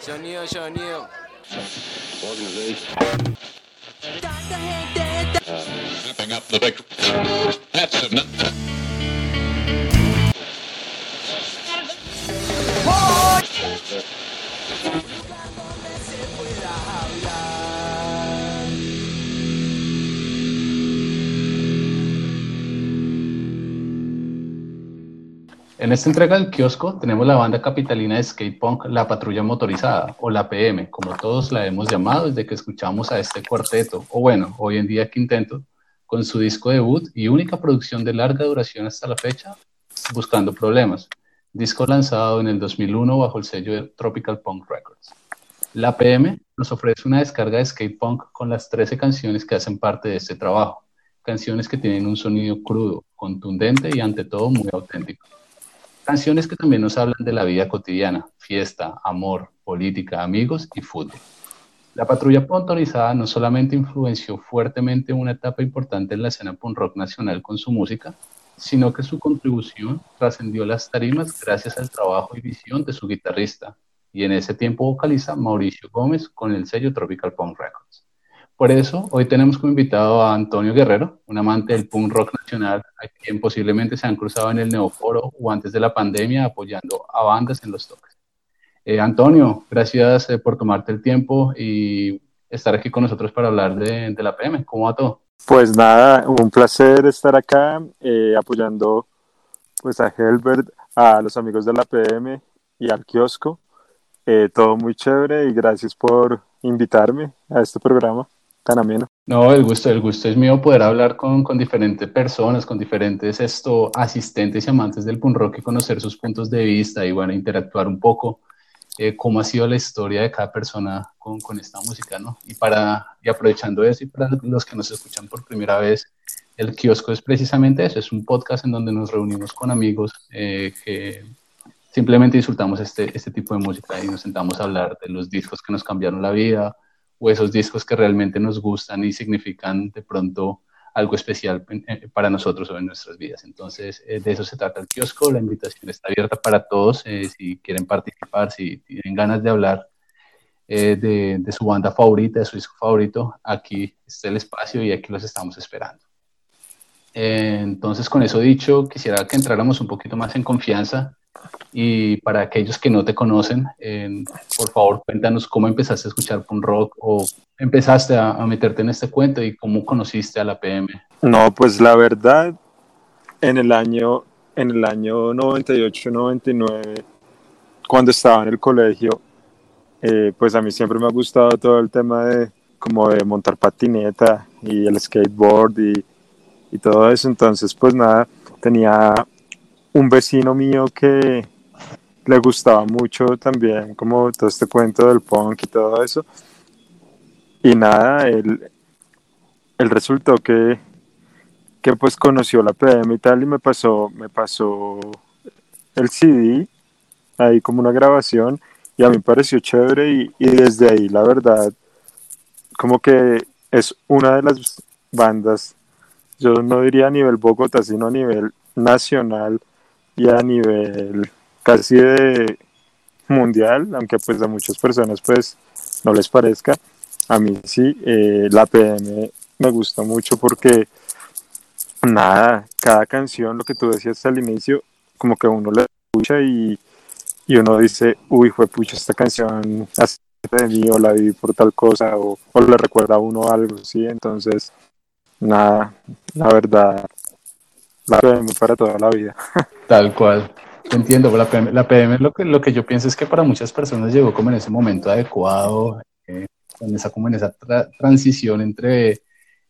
Sonido, sonido. Wrapping up the big. That's it. En esta entrega del kiosco tenemos la banda capitalina de skate punk La Patrulla Motorizada, o la PM, como todos la hemos llamado desde que escuchamos a este cuarteto, o bueno, hoy en día Quinteto, con su disco debut y única producción de larga duración hasta la fecha, Buscando Problemas, disco lanzado en el 2001 bajo el sello de Tropical Punk Records. La PM nos ofrece una descarga de skate punk con las 13 canciones que hacen parte de este trabajo, canciones que tienen un sonido crudo, contundente y ante todo muy auténtico. Canciones que también nos hablan de la vida cotidiana, fiesta, amor, política, amigos y fútbol. La patrulla pontorizada no solamente influenció fuertemente una etapa importante en la escena punk rock nacional con su música, sino que su contribución trascendió las tarimas gracias al trabajo y visión de su guitarrista, y en ese tiempo vocaliza Mauricio Gómez con el sello Tropical Punk Records. Por eso, hoy tenemos como invitado a Antonio Guerrero, un amante del punk rock nacional, a quien posiblemente se han cruzado en el Neoforo o antes de la pandemia apoyando a bandas en los toques. Eh, Antonio, gracias eh, por tomarte el tiempo y estar aquí con nosotros para hablar de, de, la PM. ¿Cómo va todo? Pues nada, un placer estar acá eh, apoyando pues a Helbert, a los amigos de la PM y al kiosco. todo muy chévere y gracias por invitarme a este programa tan ameno. No, el gusto, el gusto es mío poder hablar con, con diferentes personas, con diferentes esto, asistentes y amantes del punk rock y conocer sus puntos de vista y bueno, interactuar un poco eh, cómo ha sido la historia de cada persona con, con, esta música, ¿no? Y, para, y aprovechando eso y para los que nos escuchan por primera vez, el kiosco es precisamente eso, es un podcast en donde nos reunimos con amigos eh, que simplemente disfrutamos este, este tipo de música y nos sentamos a hablar de los discos que nos cambiaron la vida, o esos discos que realmente nos gustan y significan de pronto algo especial eh, para nosotros o en nuestras vidas. Entonces, eh, de eso se trata el kiosco. La invitación está abierta para todos. Eh, si quieren participar, si tienen ganas de hablar de, de, su banda favorita, de su disco favorito, aquí está el espacio y aquí los estamos esperando. entonces, con eso dicho, quisiera que entráramos un poquito más en confianza y para aquellos que no te conocen, por favor, cuéntanos cómo empezaste a escuchar punk rock o empezaste a, meterte en este cuento y cómo conociste a la PM. No, pues la verdad, en el año, en el año 98, 99, cuando estaba en el colegio, eh, pues a mí siempre me ha gustado todo el tema de como de montar patineta y el skateboard y, y todo eso. Entonces, pues nada, tenía un vecino mío que le gustaba mucho también como todo este cuento del punk y todo eso. Y nada, él, él resultó que, que pues conoció la PM y tal y me pasó, me pasó el CD, ahí como una grabación y a mí pareció chévere y desde ahí la verdad como que es una de las bandas, yo no diría a nivel Bogotá, sino a nivel nacional, a nivel casi de mundial, aunque pues a muchas personas pues no les parezca, a mí sí, eh, la PM me gusta mucho porque nada, cada canción, lo que tú decías al inicio, como que uno la escucha y, y uno dice, uy, fue pucha, esta canción hace de mí o la viví por tal cosa o, o le recuerda a uno algo, sí, entonces, nada, la verdad, la PM para toda la vida. Tal cual. Entiendo, la PM, la PM lo que, lo que yo pienso es que para muchas personas llegó como en ese momento adecuado, eh, en esa, como en esa transición entre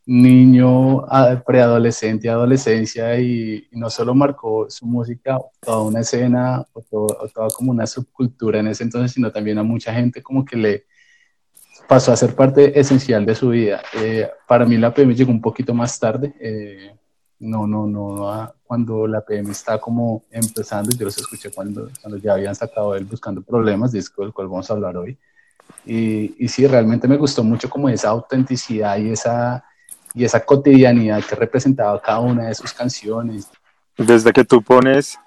niño, preadolescente, adolescencia y, no solo marcó su música, toda una escena o, toda como una subcultura en ese entonces, sino también a mucha gente como que le pasó a ser parte esencial de su vida. Eh, para mí la PM llegó un poquito más tarde. Eh, no, no, no, cuando la PM está como empezando, yo los escuché cuando, cuando ya habían sacado él buscando problemas, disco del cual vamos a hablar hoy. Y, y sí, realmente me gustó mucho como esa autenticidad y esa, y esa cotidianidad que representaba cada una de sus canciones. Desde que tú pones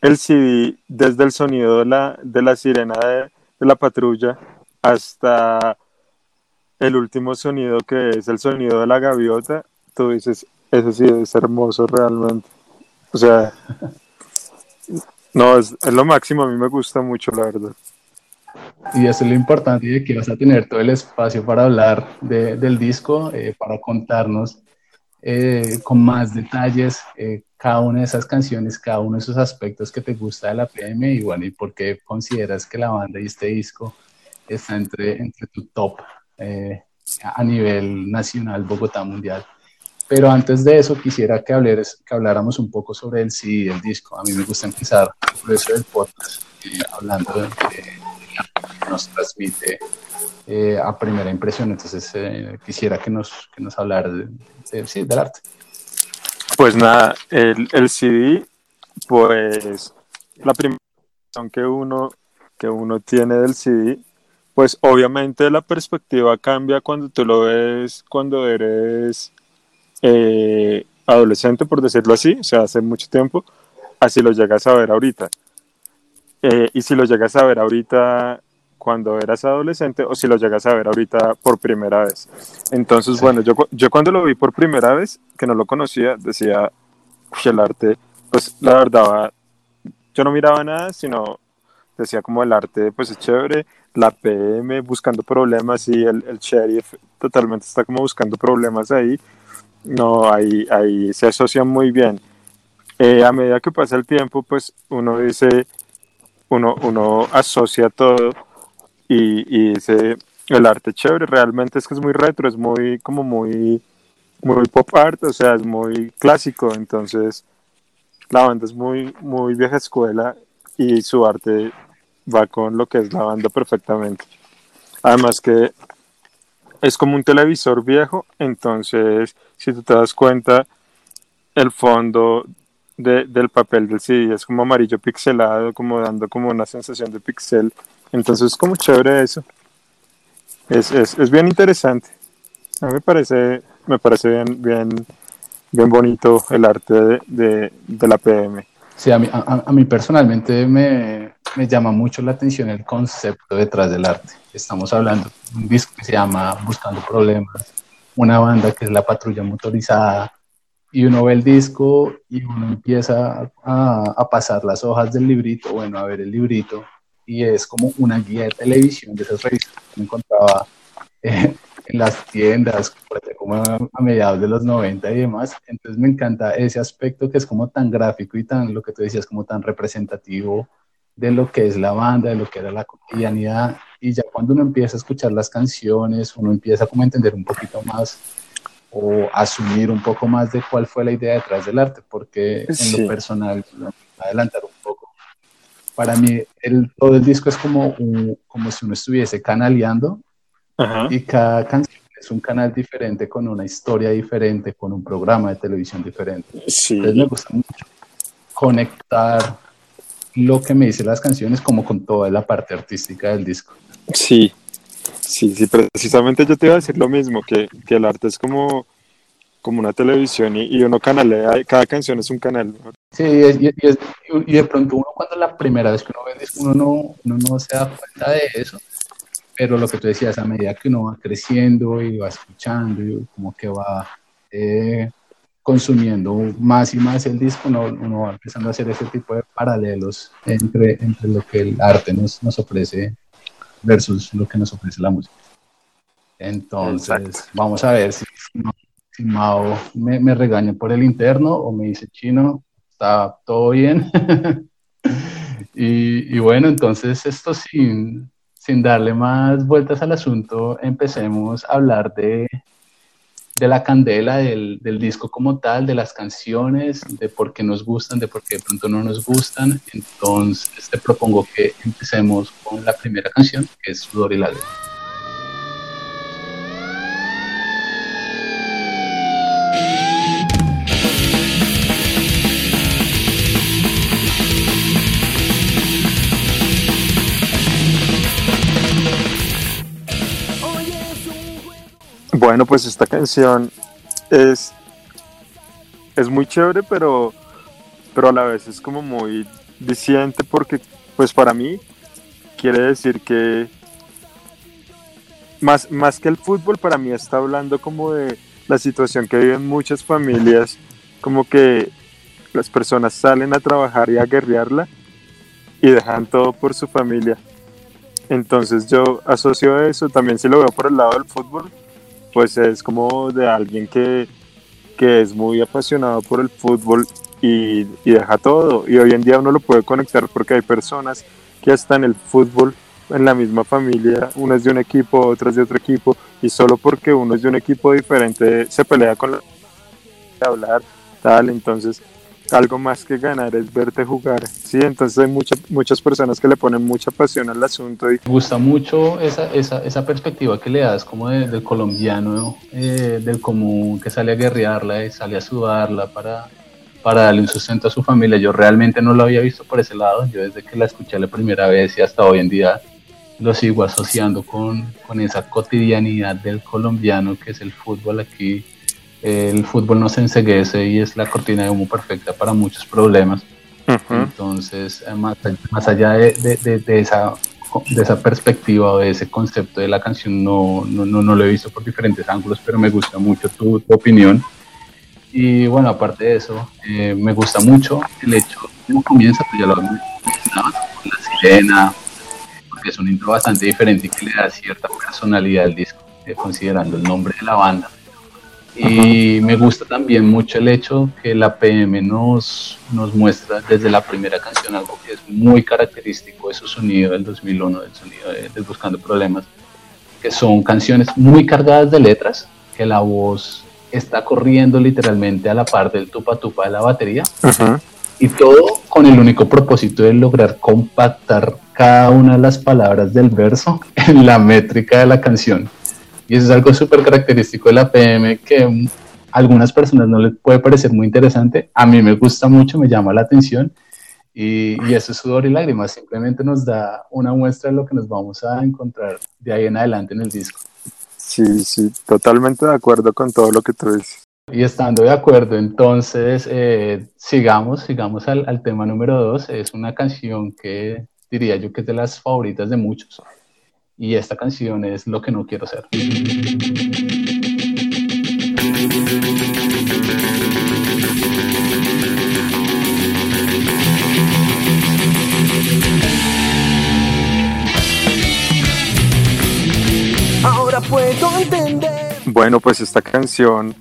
el CD, desde el sonido de la, de la sirena de, de la patrulla hasta el último sonido que es el sonido de la gaviota, tú dices, ese sí es hermoso realmente. O sea, no, es, es lo máximo, a mí me gusta mucho, la verdad. Y eso es lo importante de que vas a tener todo el espacio para hablar de, del disco, eh, para contarnos eh, con más detalles eh, cada una de esas canciones, cada uno de esos aspectos que te gusta de la PM y bueno, y por qué consideras que la banda y este disco está entre, entre tu top a nivel nacional, Bogotá Mundial. Pero antes de eso quisiera que, habláramos un poco sobre el CD, el disco. A mí me gusta empezar por eso del podcast, hablando de, que nos transmite eh, a primera impresión. Entonces, eh, quisiera que nos, que nos hablara de, sí, del arte. Pues nada, el, el CD, pues la primera que uno, que uno tiene del CD, pues obviamente la perspectiva cambia cuando tú lo ves, cuando eres eh, adolescente, por decirlo así, o sea, hace mucho tiempo, así lo llegas a ver ahorita. Eh, y si lo llegas a ver ahorita cuando eras adolescente o si lo llegas a ver ahorita por primera vez. Entonces, bueno, yo, yo cuando lo vi por primera vez, que no lo conocía, decía, el arte, pues la verdad, yo no miraba nada, sino decía como el arte, pues es chévere, la PM buscando problemas y el, el sheriff totalmente está como buscando problemas ahí. No, ahí, ahí se asocian muy bien. Eh, a medida que pasa el tiempo, pues uno dice, uno, uno asocia todo y, y, dice, el arte chévere, realmente es que es muy retro, es muy, como muy, muy pop art, o sea, es muy clásico, entonces la banda es muy, muy vieja escuela y su arte va con lo que es la banda perfectamente. Además que es como un televisor viejo, entonces si tú te das cuenta, el fondo del papel del CD, es como amarillo pixelado, como dando como una sensación de pixel. Entonces es como chévere eso. Es, es, es, bien interesante. A mí me parece, me parece bien, bien, bien bonito el arte de, de, de la PM. Sí, a mí, a, a mí personalmente me, me, llama mucho la atención el concepto detrás del arte. Estamos hablando de un disco que se llama Buscando Problemas, una banda que es la patrulla motorizada, y uno ve el disco y uno empieza a, a, pasar las hojas del librito, bueno, a ver el librito, y es como una guía de televisión de esas revistas que me encontraba eh, en las tiendas, como a mediados de los 90 y demás. Entonces me encanta ese aspecto que es como tan gráfico y tan, lo que tú decías, como tan representativo de lo que es la banda, de lo que era la cotidianidad. Y ya cuando uno empieza a escuchar las canciones, uno empieza como a entender un poquito más o asumir un poco más de cuál fue la idea detrás del arte, porque en lo personal, no, adelantar un poco, para mí el, todo el disco es como, un, como si uno estuviese canaleando Ajá. y cada canción es un canal diferente, con una historia diferente, con un programa de televisión diferente. Sí. Entonces me gusta mucho conectar lo que me dicen las canciones como con toda la parte artística del disco. Sí, Sí, sí, precisamente yo te iba a decir lo mismo, que, que el arte es como, como una televisión y, y, uno canalea, cada canción es un canal. Sí, y, y, y, de pronto uno cuando la primera vez que uno ve el disco, uno no, uno no se da cuenta de eso, pero lo que tú decías, a medida que uno va creciendo y va escuchando y como que va eh, consumiendo más y más el disco, uno, uno, va empezando a hacer ese tipo de paralelos entre, entre lo que el arte nos, nos ofrece versus lo que nos ofrece la música. Entonces, Exacto. vamos a ver si, si Mao me, me, regaña por el interno o me dice, chino, está todo bien. y, y, bueno, entonces esto sin, sin darle más vueltas al asunto, empecemos a hablar de, de la candela del, del, disco como tal, de las canciones, de por qué nos gustan, de por qué de pronto no nos gustan. Entonces te propongo que empecemos con la primera canción, que es Sudor y Lágrimas. Bueno, pues esta canción es, es muy chévere, pero, pero a la vez es como muy diciente porque, pues para mí, quiere decir que más, más que el fútbol para mí está hablando como de la situación que viven muchas familias, como que las personas salen a trabajar y a guerrearla y dejan todo por su familia. Entonces yo asocio eso, también si lo veo por el lado del fútbol, pues es como de alguien que, que es muy apasionado por el fútbol y, deja todo. Y hoy en día uno lo puede conectar porque hay personas que hasta en el fútbol, en la misma familia, uno es de un equipo, otro es de otro equipo, y solo porque uno es de un equipo diferente se pelea con la hablar, tal, entonces algo más que ganar es verte jugar, ¿sí? Entonces hay muchas personas que le ponen mucha pasión al asunto. Y... Me gusta mucho esa, esa, esa perspectiva que le das como de, del colombiano, eh, del común, que sale a guerrearla y sale a sudarla para, para darle un sustento a su familia. Yo realmente no lo había visto por ese lado, yo desde que la escuché la primera vez y hasta hoy en día lo sigo asociando con, con esa cotidianidad del colombiano que es el fútbol aquí el fútbol no se enseguece y es la cortina de humo perfecta para muchos problemas. Entonces, eh, más, más allá de, de, de, esa, de esa perspectiva o de ese concepto de la canción, no, no, no, lo he visto por diferentes ángulos, pero me gusta mucho tu, tu opinión. Y bueno, aparte de eso, eh, me gusta mucho el hecho, cómo comienza, pues ya lo mencionabas, la sirena, porque es un intro bastante diferente y que le da cierta personalidad al disco, eh, considerando el nombre de la banda y me gusta también mucho el hecho que la PM nos, nos muestra desde la primera canción algo que es muy característico de su sonido del 2001, del sonido de, Buscando Problemas, que son canciones muy cargadas de letras, que la voz está corriendo literalmente a la par del tupa tupa de la batería. Y todo con el único propósito de lograr compactar cada una de las palabras del verso en la métrica de la canción. Y eso es algo súper característico de la PM que a algunas personas no les puede parecer muy interesante. A mí me gusta mucho, me llama la atención. Y, y eso es sudor y lágrimas. Simplemente nos da una muestra de lo que nos vamos a encontrar de ahí en adelante en el disco. Sí, sí, totalmente de acuerdo con todo lo que tú dices. Y estando de acuerdo, entonces eh, sigamos, sigamos al, al, tema número dos. Es una canción que diría yo que es de las favoritas de muchos y esta canción es Lo que no quiero ser. Ahora puedo entender. Bueno, pues esta canción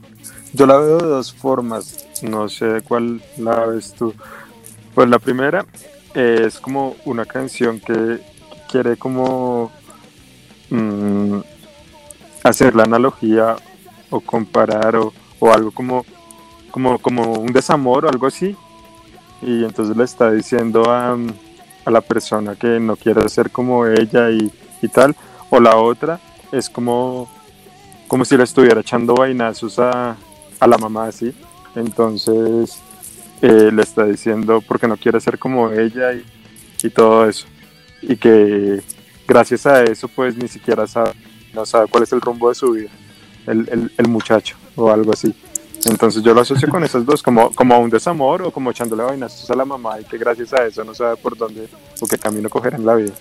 yo la veo de dos formas, no sé cuál la ves tú. Pues la primera es como una canción que quiere como Mm, hacer la analogía o comparar o, algo como, como, como un desamor o algo así. Y entonces le está diciendo a, a la persona que no quiere ser como ella y, y, tal. O la otra es como, como si le estuviera echando vainazos a, a la mamá así. Entonces eh, le está diciendo porque no quiere ser como ella y, y todo eso. Y que gracias a eso pues ni siquiera sabe, no sabe cuál es el rumbo de su vida, el, el, muchacho o algo así. Entonces yo lo asocio con esas dos, como, como un desamor o como echándole vainas a la mamá y que gracias a eso no sabe por dónde o qué camino coger en la vida.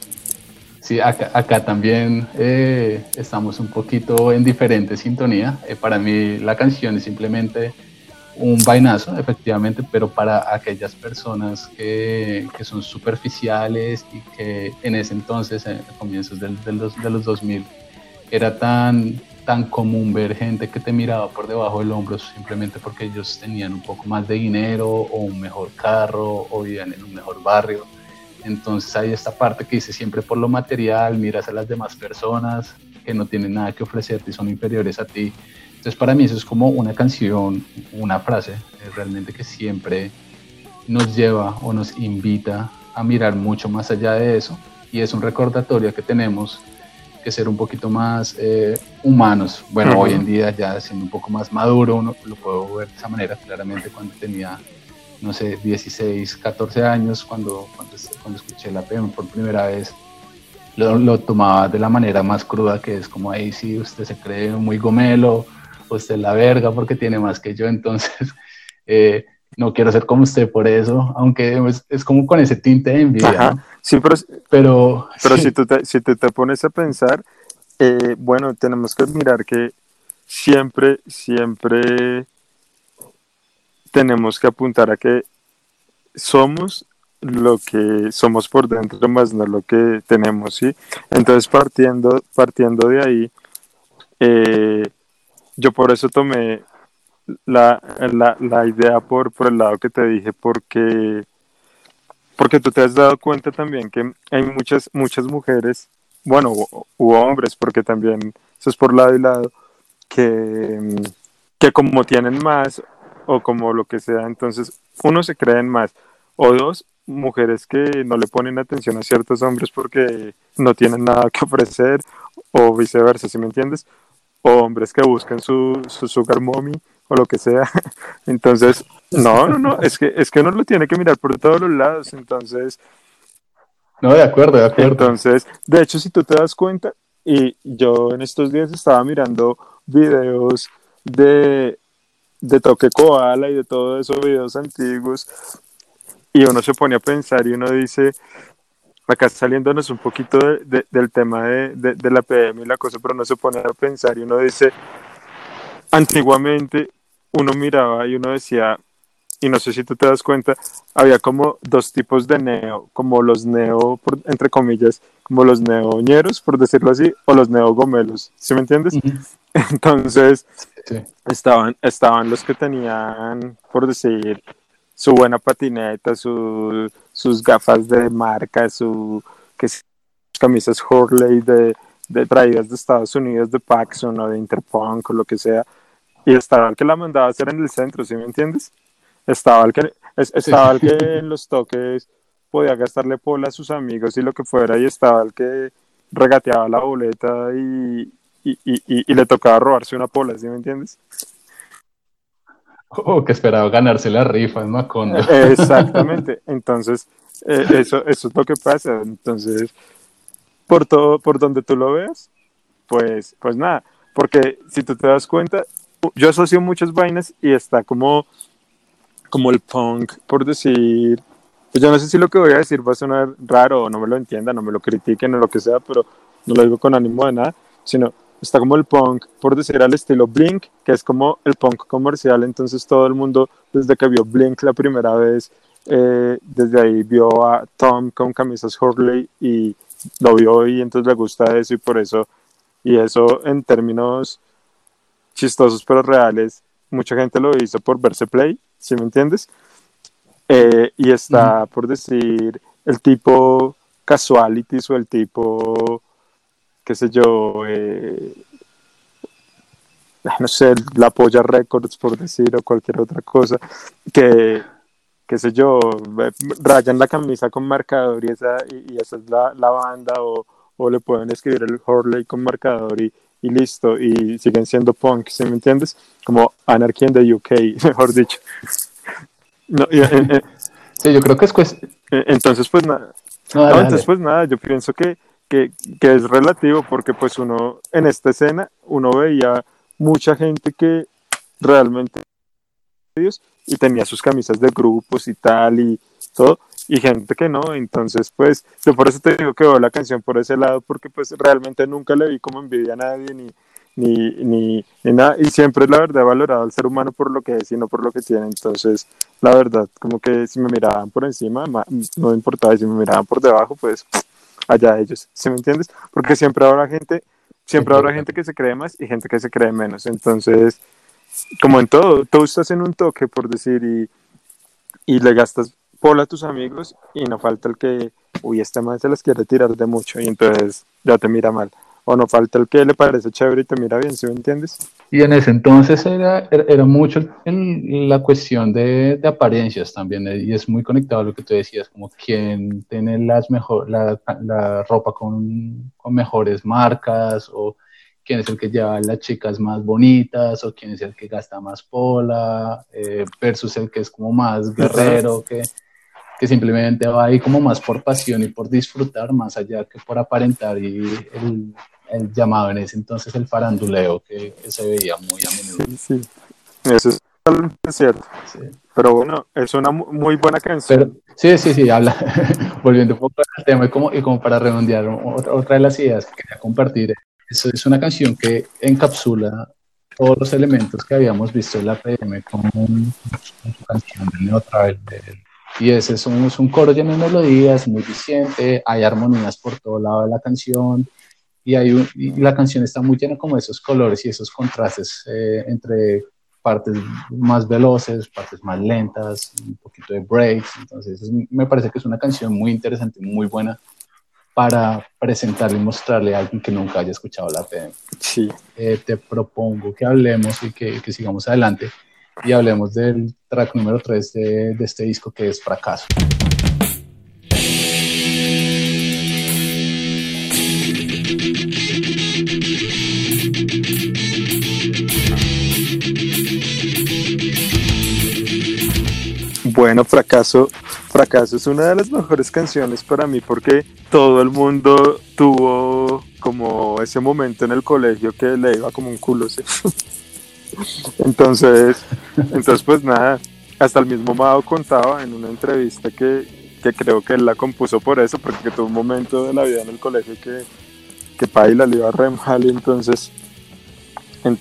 Sí, acá, acá también eh, estamos un poquito en diferente sintonía. Eh, para mí la canción es simplemente un vainazo, efectivamente, pero para aquellas personas que, que son superficiales y que en ese entonces, en comienzos del, de, los, de los 2000, era tan, tan común ver gente que te miraba por debajo del hombro simplemente porque ellos tenían un poco más de dinero o un mejor carro o vivían en un mejor barrio. Entonces hay esta parte que dice siempre por lo material, miras a las demás personas que no tienen nada que ofrecerte y son inferiores a ti entonces para mí eso es como una canción, una frase eh, realmente que siempre nos lleva o nos invita a mirar mucho más allá de eso. Y es un recordatorio que tenemos que ser un poquito más eh, humanos. Bueno, hoy en día ya siendo un poco más maduro, uno lo puedo ver de esa manera. Claramente cuando tenía, no sé, 16, 14 años, cuando, cuando, cuando escuché la PM por primera vez, lo, lo, tomaba de la manera más cruda que es como, ahí sí, usted se cree muy gomelo, usted la verga porque tiene más que yo, entonces eh, no quiero ser como usted por eso, aunque es, como con ese tinte de envidia. Sí, pero, pero, pero sí. si, tú te, si tú te pones a pensar, eh, bueno, tenemos que mirar que siempre, siempre tenemos que apuntar a que somos lo que somos por dentro, más no lo que tenemos, ¿sí? Entonces, partiendo, partiendo de ahí, eh, yo por eso tomé la, la, la idea por, por el lado que te dije, porque, porque tú te has dado cuenta también que hay muchas, muchas mujeres, bueno, u, u hombres, porque también eso es por lado y lado, que, que como tienen más o como lo que sea, entonces uno se creen más, o dos, mujeres que no le ponen atención a ciertos hombres porque no tienen nada que ofrecer, o viceversa, ¿sí me entiendes? O hombres que buscan su, su sugar mommy o lo que sea. Entonces, no, no, no, es que, es que uno lo tiene que mirar por todos los lados. Entonces, No, de acuerdo, de acuerdo. entonces, de hecho, si tú te das cuenta, y yo en estos días estaba mirando videos de, de Toque Koala y de todos esos videos antiguos, y uno se pone a pensar y uno dice, acá saliéndonos un poquito de- de- del tema de, de- la PM y la cosa, pero uno se pone a pensar y uno dice, antiguamente uno miraba y uno decía, y no sé si tú te das cuenta, había como dos tipos de neo, como los neo, por- entre comillas, como los neoñeros, por decirlo así, o los neogomelos, ¿sí me entiendes? Entonces, Sí. estaban, estaban los que tenían, por decir, su buena patineta, su- sus gafas de marca, su que s- camisas Hurley de, de traídas de Estados Unidos, de Paxson o de Interpunk o lo que sea, y estaba el que la mandaba a hacer en el centro, ¿sí me entiendes? Estaba el que, es- estaba el que en los toques podía gastarle pola a sus amigos y lo que fuera, y estaba el que regateaba la boleta y, y, y, y- y le tocaba robarse una pola, ¿sí me entiendes? O que esperaba ganarse la rifa en Macondo. Exactamente. Entonces, eh, eso, eso es lo que pasa. Entonces, por todo, por donde tú lo veas, pues, pues nada. Porque si tú te das cuenta, yo asocio muchas vainas y está como, como el punk, por decir. Pues yo no sé si lo que voy a decir va a sonar raro o no me lo entiendan, no me lo critiquen o lo que sea, pero no lo digo con ánimo de nada, sino está como el punk, por decir al estilo Blink, que es como el punk comercial, entonces todo el mundo desde que vio Blink la primera vez, eh, desde ahí vio a Tom con camisas Hurley y lo vio y entonces le gusta eso y por eso, y eso en términos chistosos pero reales, mucha gente lo hizo por verse play, ¿sí me entiendes? Eh, y está, por decir, el tipo casualities o el tipo qué sé yo, eh, no sé, la Polla Records, por decir, o cualquier otra cosa, que, qué sé yo, rayan la camisa con marcador y esa, y, y esa es la, la banda, o, o le pueden escribir el Horley con marcador y, y listo, y siguen siendo punk, ¿sí me entiendes? Como Anarchy in the UK, mejor dicho. No, y, eh, eh, Sí, yo creo que es cuestión. entonces, pues nada, No, entonces pues nada, yo pienso que, que, que es relativo porque pues uno en esta escena uno veía mucha gente que realmente y tenía sus camisas de grupos y tal y todo y gente que no, entonces pues yo por eso te digo que veo la canción por ese lado porque pues realmente nunca le vi como envidia a nadie ni ni, ni, ni nada. Y siempre la verdad he valorado al ser humano por lo que es y no por lo que tiene. Entonces la verdad como que si me miraban por encima ma- no importaba y si me miraban por debajo pues allá ellos, ¿sí me entiendes? Porque siempre habrá gente, siempre habrá gente que se cree más y gente que se cree menos. Entonces, como en todo, tú estás en un toque, por decir, y, y le gastas pola a tus amigos y no falta el que, uy, este man se las quiere tirar de mucho y entonces ya te mira mal. O no falta el que le parece chévere y te mira bien, ¿sí me entiendes? Y en ese entonces era, era, era mucho el- la cuestión de, de apariencias también, eh, y es muy conectado a lo que tú decías, como quién tiene las mejor, la, la ropa con, con mejores marcas, o quién es el que lleva las chicas más bonitas, o quién es el que gasta más pola, eh, versus el que es como más guerrero, que, que simplemente va ahí como más por pasión y por disfrutar, más allá que por aparentar y el, el llamado en ese entonces el faranduleo que, que se veía muy a menudo. Sí, sí. Eso es totalmente cierto. Sí. Pero bueno, es una mu- muy buena canción. Pero, sí, sí, sí, habla, volviendo un poco al tema y como, y como para redondear otra, otra de las ideas que quería compartir, es, es una canción que encapsula todos los elementos que habíamos visto en la PM como un- su canción del Neo Travel. del- y ese es un, es un coro lleno de melodías, muy diciente, hay armonías por todo lado de la canción, y, hay un- y la canción está muy llena como de esos colores y esos contrastes eh, entre partes más veloces, partes más lentas, un poquito de breaks. Entonces, es- me parece que es una canción muy interesante, muy buena para presentarle y mostrarle a alguien que nunca haya escuchado la PM. Sí. Eh, te propongo que hablemos y que, que sigamos adelante y hablemos del track número 3 de, de este disco que es Fracaso. Bueno, Fracaso, Fracaso es una de las mejores canciones para mí porque todo el mundo tuvo como ese momento en el colegio que le iba como un culo, ¿sí? Entonces, entonces pues nada, hasta el mismo Mao contaba en una entrevista que, que creo que él la compuso por eso, porque tuvo un momento de la vida en el colegio que, que Paila le iba re mal entonces, en-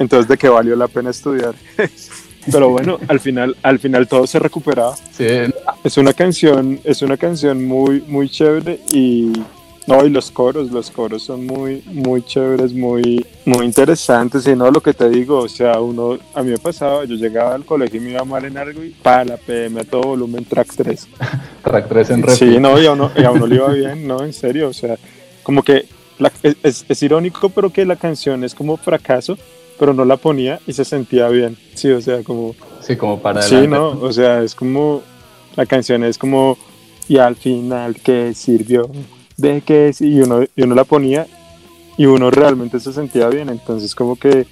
entonces de qué valió la pena estudiar. Pero bueno, al final, al final todo se recuperaba. Sí, Es una canción, es una canción muy, muy chévere y no, y los coros, los coros son muy, muy chéveres, muy, muy interesantes y no lo que te digo, o sea, uno, a mí me pasaba, yo llegaba al colegio y me iba mal en algo y para la PM a todo volumen track 3. track 3 en Sí, repeat. no, y a uno, y a uno le iba bien, no, en serio, o sea, como que la- es- es irónico, pero que la canción es como fracaso, pero no la ponía y se sentía bien, sí, o sea, como... Sí, como para Sí, no, o sea, es como, la canción es como, y al final, ¿qué sirvió? ¿De qué? sí? Y uno, y uno la ponía y uno realmente se sentía bien, entonces como que,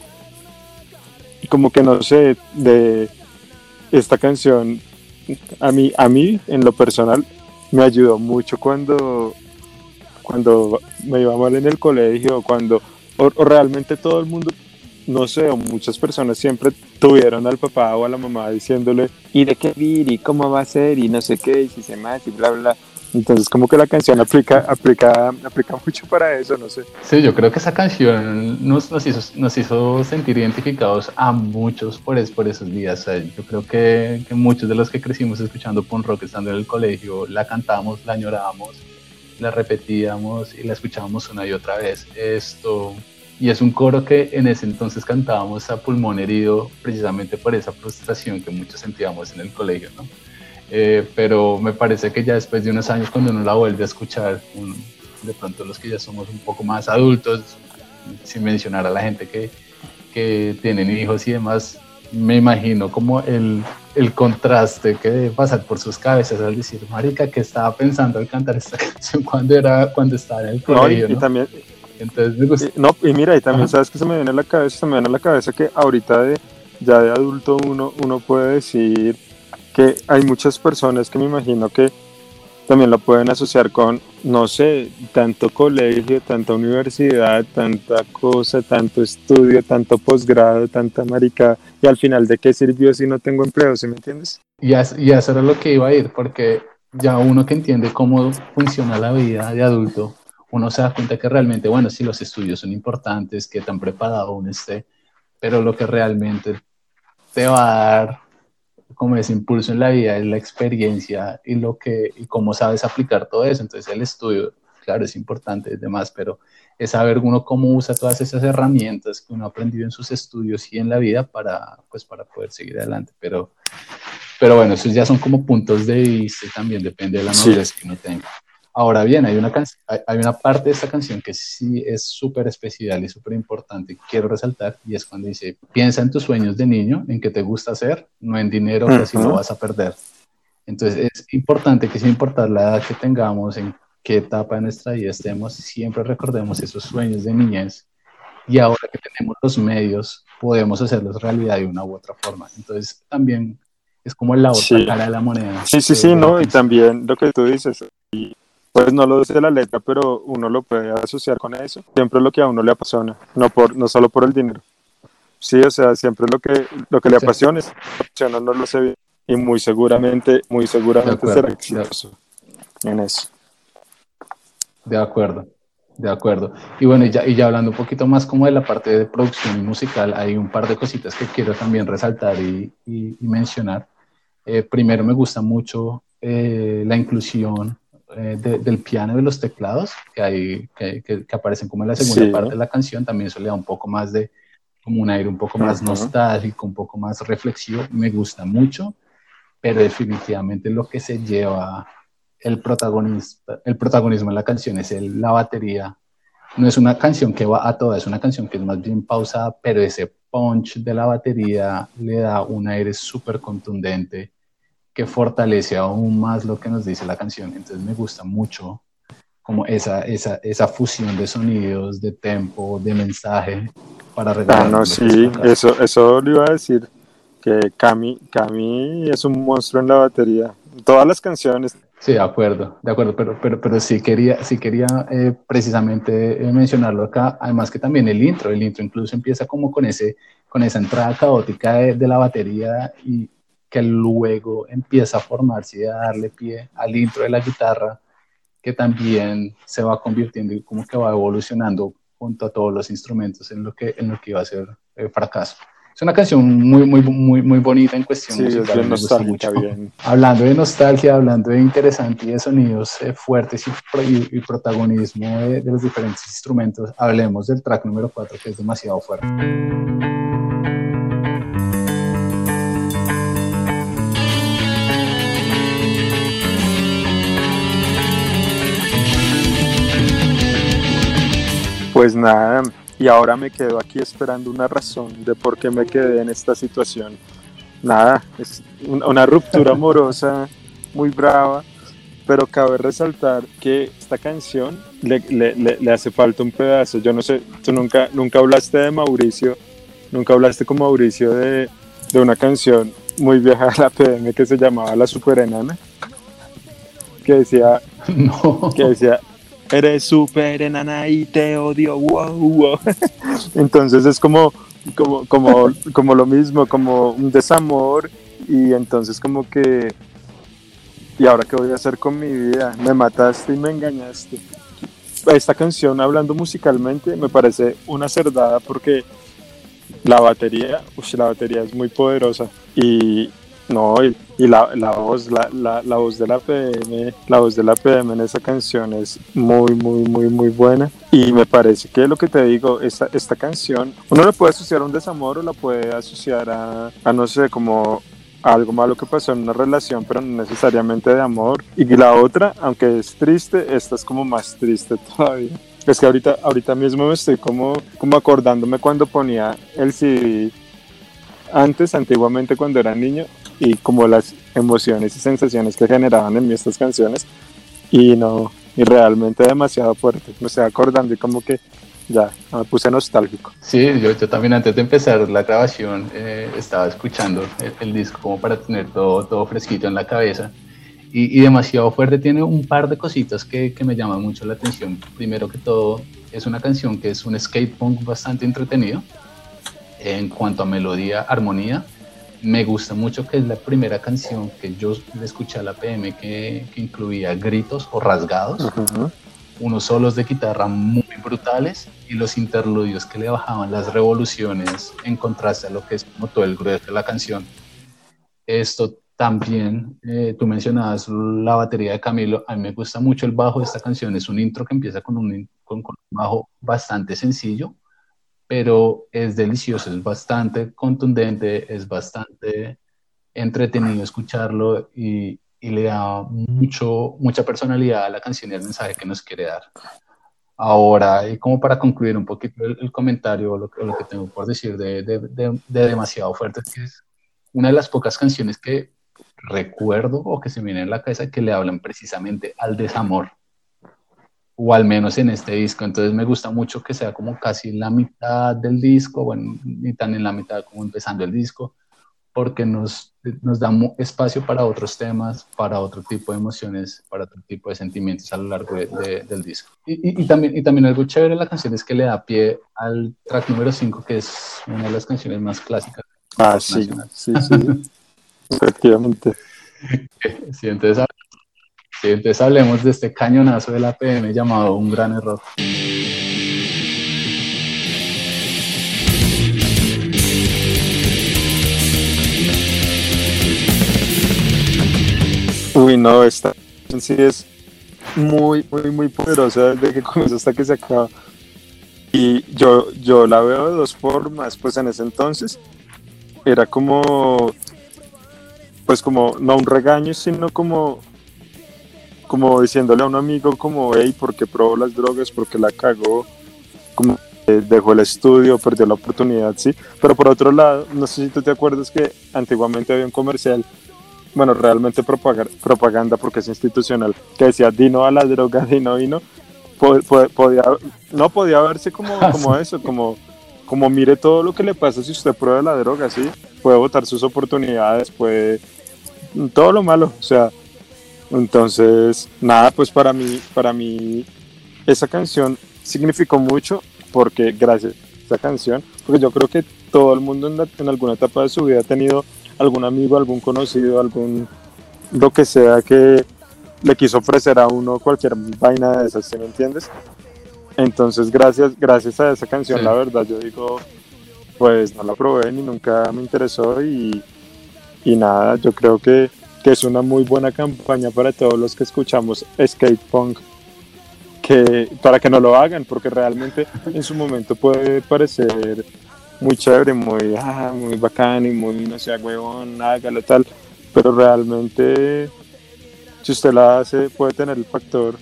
como que no sé, de esta canción, a mí, a mí en lo personal, me ayudó mucho cuando, cuando me iba mal en el colegio, cuando, o, o realmente todo el mundo no sé, muchas personas siempre tuvieron al papá o a la mamá diciéndole, ¿y de qué vir? ¿Y cómo va a ser? Y no sé qué, y si se más, y bla, bla. Entonces, como que la canción aplica, aplica, aplica mucho para eso, no sé. Sí, yo creo que esa canción nos, nos, hizo, nos hizo sentir identificados a muchos por, es, por esos días. Yo creo que, que, muchos de los que crecimos escuchando punk rock estando en el colegio la cantamos, la añorábamos, la repetíamos y la escuchábamos una y otra vez. Esto, y es un coro que en ese entonces cantábamos a pulmón herido precisamente por esa frustración que muchos sentíamos en el colegio, ¿no? Eh, pero me parece que ya después de unos años cuando uno la vuelve a escuchar, un, de pronto los que ya somos un poco más adultos, sin mencionar a la gente que, que tienen hijos y demás, me imagino como el, el contraste que debe pasar por sus cabezas al decir, marica, que estaba pensando al cantar esta canción cuando, era, cuando estaba en el colegio, no, y, y ¿no? también, Entonces y, no, y mira, y también sabes que se me viene a la cabeza, se me viene a la cabeza que ahorita de, ya de adulto uno, uno puede decir que hay muchas personas que me imagino que también lo pueden asociar con, no sé, tanto colegio, tanta universidad, tanta cosa, tanto estudio, tanto posgrado, tanta marica, y al final de qué sirvió si no tengo empleo, ¿sí me entiendes? Y, a, y eso era lo que iba a ir, porque ya uno que entiende cómo funciona la vida de adulto, uno se da cuenta que realmente, bueno, sí, los estudios son importantes, que tan preparado uno esté, pero lo que realmente te va a dar como ese impulso en la vida es la experiencia y lo que y cómo sabes aplicar todo eso. Entonces el estudio, claro, es importante y demás, pero es saber uno cómo usa todas esas herramientas que uno ha aprendido en sus estudios y en la vida para, pues, para poder seguir adelante. Pero, pero bueno, esos ya son como puntos de vista y también depende de la madurez sí. que uno tenga. Ahora bien, hay una, hay una parte de esta canción que sí es súper especial y súper importante quiero resaltar, y es cuando dice, piensa en tus sueños de niño, en qué te gusta hacer, no en dinero, que así lo vas a perder. Entonces es importante que sin importar la edad que tengamos, en qué etapa de nuestra vida estemos, siempre recordemos esos sueños de niñez y ahora que tenemos los medios, podemos hacerlos realidad de una u otra forma. Entonces también es como la otra sí. cara de la moneda. Sí, sí, sí, no, y también lo que tú dices, y pues no lo dice la letra, pero uno lo puede asociar con eso. Siempre lo que a uno le apasiona, no, por, no solo por el dinero. Sí, o sea, siempre lo que, lo que le apasiona es no lo sé bien y muy seguramente, muy seguramente será exitoso en eso. De acuerdo, de acuerdo. Y bueno, y ya, y ya hablando un poquito más como de la parte de producción musical, hay un par de cositas que quiero también resaltar y, y, mencionar. Eh, primero, me gusta mucho eh, la inclusión eh, del piano y de los teclados que, hay, que, que, aparecen como en la segunda parte de la canción. También eso le da un poco más de, como un aire un poco más nostálgico, un poco más reflexivo. Me gusta mucho, pero definitivamente lo que se lleva el, protagonista, el protagonismo en la canción es el, la batería. No es una canción que va a toda, es una canción que es más bien pausada, pero ese punch de la batería le da un aire súper contundente que fortalece aún más lo que nos dice la canción. Entonces me gusta mucho como esa, esa, esa fusión de sonidos, de tempo, de mensaje para regalar. Ah, no, sí, eso, eso le iba a decir, que Cami, Cami es un monstruo en la batería. Todas las canciones Sí, de acuerdo, de acuerdo, pero, pero, pero sí quería, sí quería eh, precisamente eh, mencionarlo acá, además que también el intro, el intro incluso empieza como con, ese, con esa entrada caótica de, de la batería y que luego empieza a formarse y a darle pie al intro de la guitarra, que también se va convirtiendo y como que va evolucionando junto a todos los instrumentos en lo que, en lo que iba a ser el fracaso. Es una canción muy, muy, muy, muy bonita en cuestión sí, musical. Nostálgica, bien. Hablando de nostalgia, hablando de interesante y de sonidos eh, fuertes y, y, protagonismo de, de, los diferentes instrumentos, hablemos del track número 4 que es demasiado fuerte. Pues nada, y ahora me quedo aquí esperando una razón de por qué me quedé en esta situación. Nada, es una ruptura amorosa muy brava, pero cabe resaltar que esta canción le, le, le, hace falta un pedazo. Yo no sé, tú nunca, nunca hablaste de Mauricio, nunca hablaste con Mauricio de, de una canción muy vieja de la PM que se llamaba La Super Enana, que decía, no. que decía, eres súper enana y te odio, wow, wow. Entonces es como, como, como, como lo mismo, como un desamor y entonces como que, ¿y ahora qué voy a hacer con mi vida? Me mataste y me engañaste. Esta canción, hablando musicalmente, me parece una cerdada porque la batería, la batería es muy poderosa y, no, y, la, la, voz, la, la, la, voz de la PM, la voz de la PM en esa canción es muy, muy, muy, muy buena. Y me parece que lo que te digo, esta, esta canción, uno la puede asociar a un desamor o la puede asociar a, a no sé, como algo malo que pasó en una relación, pero no necesariamente de amor. Y la otra, aunque es triste, esta es como más triste todavía. Es que ahorita, ahorita mismo me estoy como, como acordándome cuando ponía el CD antes, antiguamente cuando era niño, y como las emociones y sensaciones que generaban en mí estas canciones. Y no y realmente demasiado fuerte. Me estoy acordando y como que ya me puse nostálgico. Sí yo, yo también antes de empezar la grabación eh, estaba escuchando el, disco como para tener todo, todo fresquito en la cabeza. Y, y, demasiado fuerte. Tiene un par de cositas que, que me llaman mucho la atención. Primero que todo es una canción que es un skate punk bastante entretenido en cuanto a melodía, armonía, me gusta mucho que es la primera canción que yo le escuché a la PM que, que incluía gritos o rasgados, unos solos de guitarra muy brutales y los interludios que le bajaban las revoluciones en contraste a lo que es como todo el grueso de la canción. Esto también, eh, tú mencionabas la batería de Camilo, a mí me gusta mucho el bajo de esta canción, es un intro que empieza con un, con, con un bajo bastante sencillo, pero es delicioso, es bastante contundente, es bastante entretenido escucharlo y, y, le da mucho, mucha personalidad a la canción y al mensaje que nos quiere dar. Ahora, y como para concluir un poquito el, comentario, lo, lo, que tengo por decir de, de, de, de, Demasiado Fuerte, que es una de las pocas canciones que recuerdo o que se me viene en la cabeza que le hablan precisamente al desamor o al menos en este disco. Entonces me gusta mucho que sea como casi la mitad del disco, bueno, ni tan en la mitad como empezando el disco, porque nos, nos da espacio para otros temas, para otro tipo de emociones, para otro tipo de sentimientos a lo largo del disco. Y, y, también, y también algo chévere de la canción es que le da pie al track número 5, que es una de las canciones más clásicas. Ah, sí, sí, sí, efectivamente. Sí, entonces, sí, entonces hablemos de este cañonazo de la PM llamado Un Gran Error. Uy, no, esta sí es muy, muy, muy poderosa desde que comenzó hasta que se acaba. Y yo, yo la veo de dos formas, pues en ese entonces era como, pues como, no un regaño, sino como, como diciéndole a un amigo como, hey, ¿por qué probó las drogas? ¿Por qué la cagó? Como dejó el estudio, perdió la oportunidad, sí. Pero por otro lado, no sé si tú te acuerdas que antiguamente había un comercial bueno, realmente propaganda porque es institucional, que decía Dino a la droga, Dino vino, podía, no podía verse como, ah, como eso, como, como mire todo lo que le pasa si usted prueba la droga, ¿sí? Puede votar sus oportunidades, puede todo lo malo, o sea, entonces, nada, pues para mí, para mí, esa canción significó mucho porque gracias a esa canción, porque yo creo que todo el mundo en, en alguna etapa de su vida ha tenido algún amigo, algún conocido, algún lo que sea que le quiso ofrecer a uno cualquier vaina de esas, ¿sí me entiendes? Entonces, gracias, gracias a esa canción, la verdad, yo digo, pues no la probé ni nunca me interesó y, y nada, yo creo que, que, es una muy buena campaña para todos los que escuchamos skate punk, que, para que no lo hagan, porque realmente en su momento puede parecer muy chévere, muy, ah, muy bacán y muy, no sé, huevón, hágalo tal, pero realmente si usted la hace puede tener el factor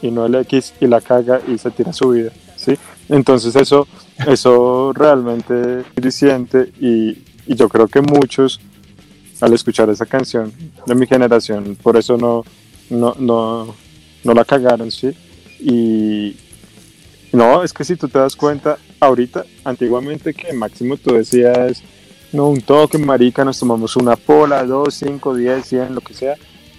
y no el X y la caga y se tira su vida, ¿sí? Entonces eso, eso realmente es y, y yo creo que muchos al escuchar esa canción de mi generación, por eso no, no, no, no la cagaron, ¿sí? Y, no, es que si tú te das cuenta, ahorita, antiguamente que máximo tú decías, no, un toque, marica, nos tomamos una pola, dos, cinco, diez, cien, lo que sea,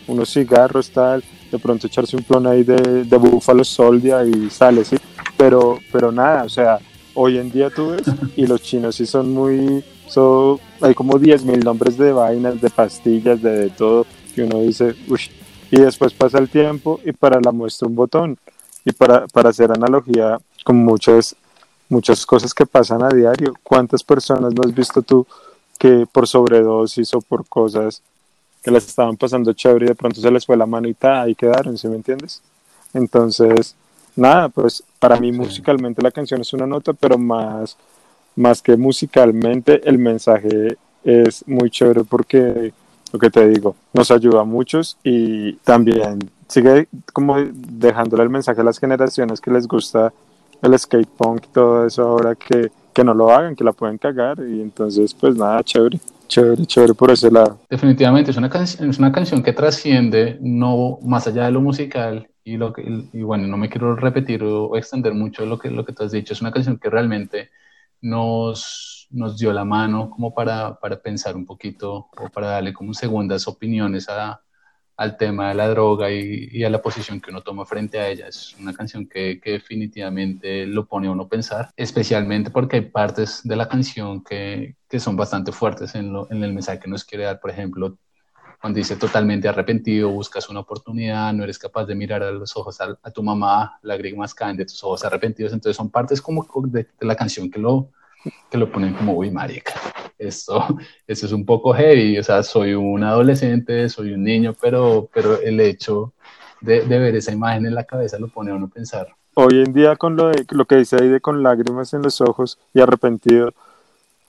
unos cigarros, tal, de pronto echarse un plon ahí de, de Búfalo Soldia y sale, ¿sí? Pero, pero nada, o sea, hoy en día tú ves, y los chinos sí son muy, son, hay como diez mil nombres de vainas, de pastillas, de, de todo, que uno dice, uy, y después pasa el tiempo y para la muestra un botón. Y para, para hacer analogía con muchas, muchas cosas que pasan a diario, ¿cuántas personas no has visto tú que por sobredosis o por cosas que las estaban pasando chévere y de pronto se les fue la mano y ahí quedaron, ¿sí me entiendes? Entonces, nada, pues para mí musicalmente la canción es una nota, pero más, más que musicalmente el mensaje es muy chévere porque lo que te digo, nos ayuda a muchos y también sigue como dejándole el mensaje a las generaciones que les gusta el skate punk y todo eso ahora que, que no lo hagan, que la pueden cagar y entonces pues nada, chévere. Chévere, chévere por ese lado. Definitivamente, es una, es una canción que trasciende no más allá de lo musical y, lo que, y bueno, no me quiero repetir o extender mucho lo que, lo que tú has dicho, es una canción que realmente nos, nos dio la mano como para, para pensar un poquito o para darle como segundas opiniones a, al tema de la droga y, a la posición que uno toma frente a ella. Es una canción que, definitivamente lo pone a uno a pensar, especialmente porque hay partes de la canción que, son bastante fuertes en, en, el mensaje que nos quiere dar. Por ejemplo, cuando dice totalmente arrepentido, buscas una oportunidad, no eres capaz de mirar a los ojos a, tu mamá, lágrimas caen de tus ojos arrepentidos. Entonces son partes como de, de la canción que lo, que lo ponen como, uy, marica, esto, esto es un poco heavy, o sea, soy un adolescente, soy un niño, pero, pero el hecho de, de ver esa imagen en la cabeza lo pone a uno a pensar. Hoy en día con lo, de, lo que dice ahí de con lágrimas en los ojos y arrepentido,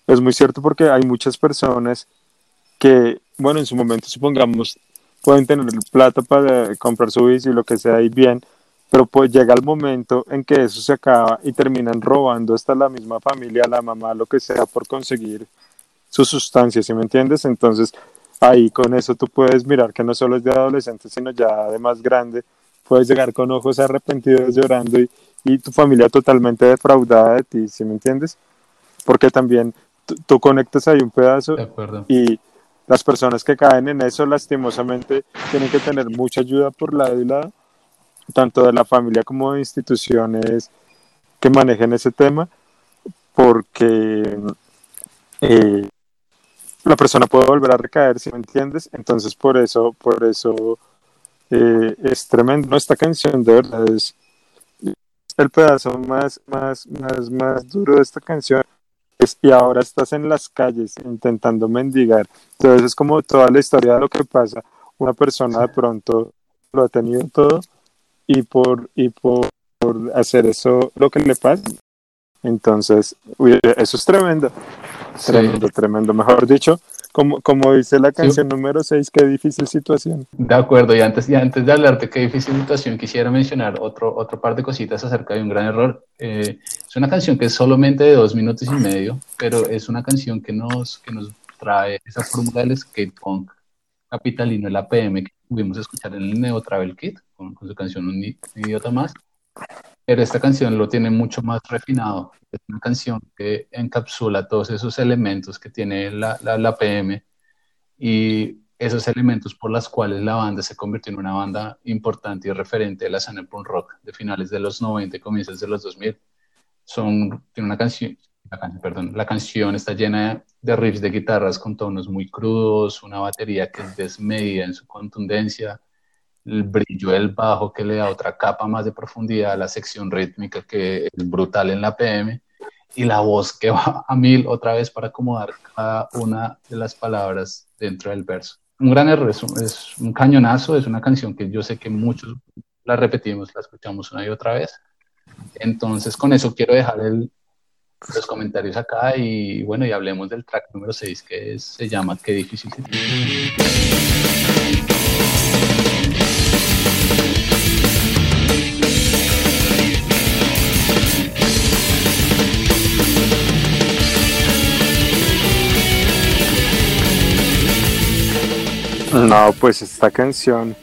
es muy cierto porque hay muchas personas que, bueno, en su momento supongamos, pueden tener plata para comprar su bici y lo que sea y bien, pero pues llega el momento en que eso se acaba y terminan robando hasta la misma familia, la mamá, lo que sea, por conseguir sus sustancias, ¿sí me entiendes? Entonces, ahí con eso tú puedes mirar que no solo es de adolescente, sino ya de más grande, puedes llegar con ojos arrepentidos llorando y, y tu familia totalmente defraudada de ti, ¿sí me entiendes? Porque también tú conectas ahí un pedazo y, las personas que caen en eso lastimosamente tienen que tener mucha ayuda por lado y lado, tanto de la familia como de instituciones que manejen ese tema, porque eh, la persona puede volver a recaer, si me entiendes. Entonces, por eso, por eso eh, es tremendo. Esta canción de verdad es el pedazo más, más, más, más duro de esta canción. Y ahora estás en las calles intentando mendigar. Entonces es como toda la historia de lo que pasa. Una persona de pronto lo ha tenido todo y por, y por, hacer eso lo que le pasa. Entonces, eso es tremendo. Tremendo, tremendo. Mejor dicho, como, como dice la canción número 6, qué difícil situación. De acuerdo, y antes, y antes de hablar de qué difícil situación, quisiera mencionar otro, otro par de cositas acerca de un gran error. Eh, es una canción que es solamente de dos minutos y medio, pero es una canción que nos, que nos trae esa fórmula del skate punk capitalino, el APM, que pudimos escuchar en el Neo Travel Kit, con, con su canción Un idiota más. Pero esta canción lo tiene mucho más refinado. Es una canción que encapsula todos esos elementos que tiene la, la, PM y esos elementos por los cuales la banda se convirtió en una banda importante y referente de la escena punk rock de finales de los 90 y comienzos de los 2000. Son, tiene una canción, la canción, perdón, la canción está llena de riffs de guitarras con tonos muy crudos, una batería que es desmedida en su contundencia, el brillo del bajo que le da otra capa más de profundidad a la sección rítmica que es brutal en la PM y la voz que va a mil otra vez para acomodar cada una de las palabras dentro del verso. Un gran error, es un, cañonazo, es una canción que yo sé que muchos la repetimos, la escuchamos una y otra vez. Entonces con eso quiero dejar el, los comentarios acá y bueno, y hablemos del track número 6 que se llama Qué difícil. No, pues esta canción,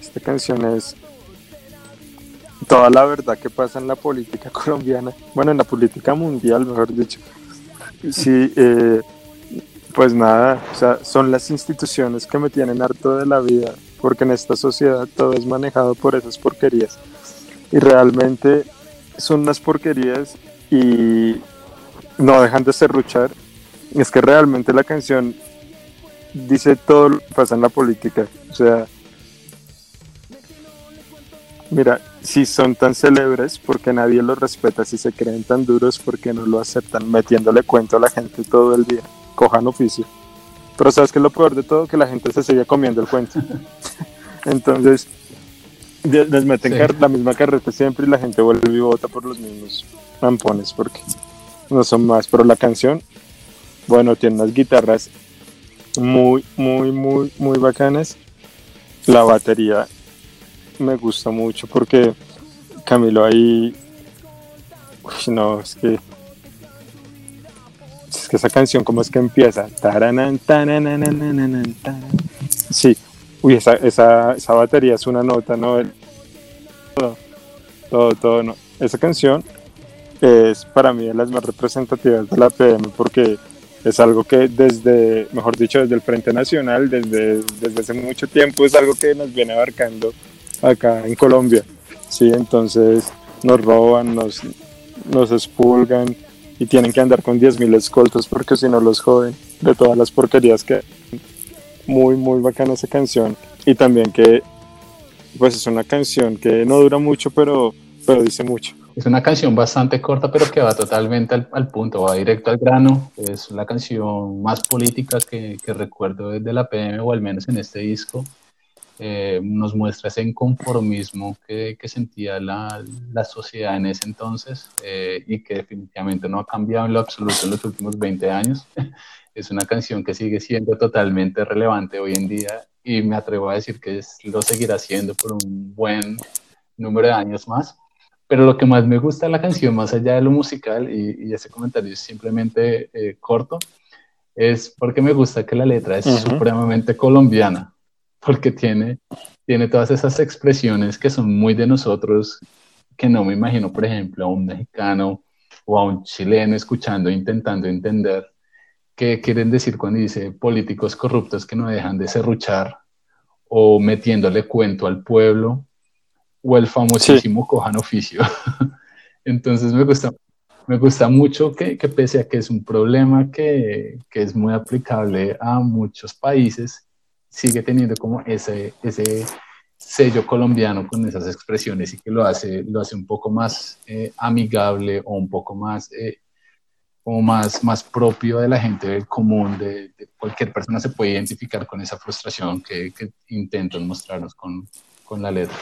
esta canción es toda la verdad que pasa en la política colombiana, bueno, en la política mundial, mejor dicho. Sí, eh, pues nada, o sea, son las instituciones que me tienen harto de la vida, porque en esta sociedad todo es manejado por esas porquerías. Y realmente son unas porquerías y no dejan de serruchar. Es que realmente la canción dice todo lo que pasa en la política. O sea, mira, si son tan célebres, porque nadie los respeta, si se creen tan duros, porque no lo aceptan, metiéndole cuento a la gente todo el día. Cojan oficio. Pero sabes que lo peor de todo, que la gente se sigue comiendo el cuento. Entonces, les meten la misma carreta siempre y la gente vuelve y vota por los mismos rampones, porque no son más. Pero la canción, bueno, tiene unas guitarras muy, muy, muy, muy bacanas. La batería me gusta mucho porque Camilo ahí. no, es que. Es que esa canción, ¿cómo es que empieza? Sí, uy, esa, esa, esa batería es una nota, ¿no? Todo, todo, todo, no. Esa canción es para mí de las más representativas de la PM porque es algo que desde, mejor dicho, desde el Frente Nacional, desde, desde hace mucho tiempo, es algo que nos viene abarcando acá en Colombia. Sí, entonces nos roban, nos, nos expulgan y tienen que andar con 10.000 escoltas porque si no los joden de todas las porquerías que muy muy bacana esa canción y también que pues es una canción que no dura mucho pero pero dice mucho es una canción bastante corta, pero que va totalmente al, punto, va directo al grano. Es la canción más política que, que recuerdo desde la PM, o al menos en este disco. Eh, nos muestra ese inconformismo que, que sentía la, la, sociedad en ese entonces eh, y que definitivamente no ha cambiado en lo absoluto en los últimos 20 años. es una canción que sigue siendo totalmente relevante hoy en día y me atrevo a decir que lo seguirá siendo por un buen número de años más. Pero lo que más me gusta de la canción, más allá de lo musical, y, ese comentario es simplemente eh, corto, es porque me gusta que la letra es supremamente colombiana, porque tiene, tiene todas esas expresiones que son muy de nosotros, que no me imagino, por ejemplo, a un mexicano o a un chileno escuchando, intentando entender. qué quieren decir cuando dice políticos corruptos que no dejan de serruchar o metiéndole cuento al pueblo o el famosísimo cojan oficio. Entonces me gusta, me gusta mucho que, que, pese a que es un problema que, que, es muy aplicable a muchos países, sigue teniendo como ese, ese sello colombiano con esas expresiones y que lo hace, lo hace un poco más eh, amigable o un poco más, eh, como más, más propio de la gente común, de, de, cualquier persona se puede identificar con esa frustración que, que intentan mostrarnos con, con la letra.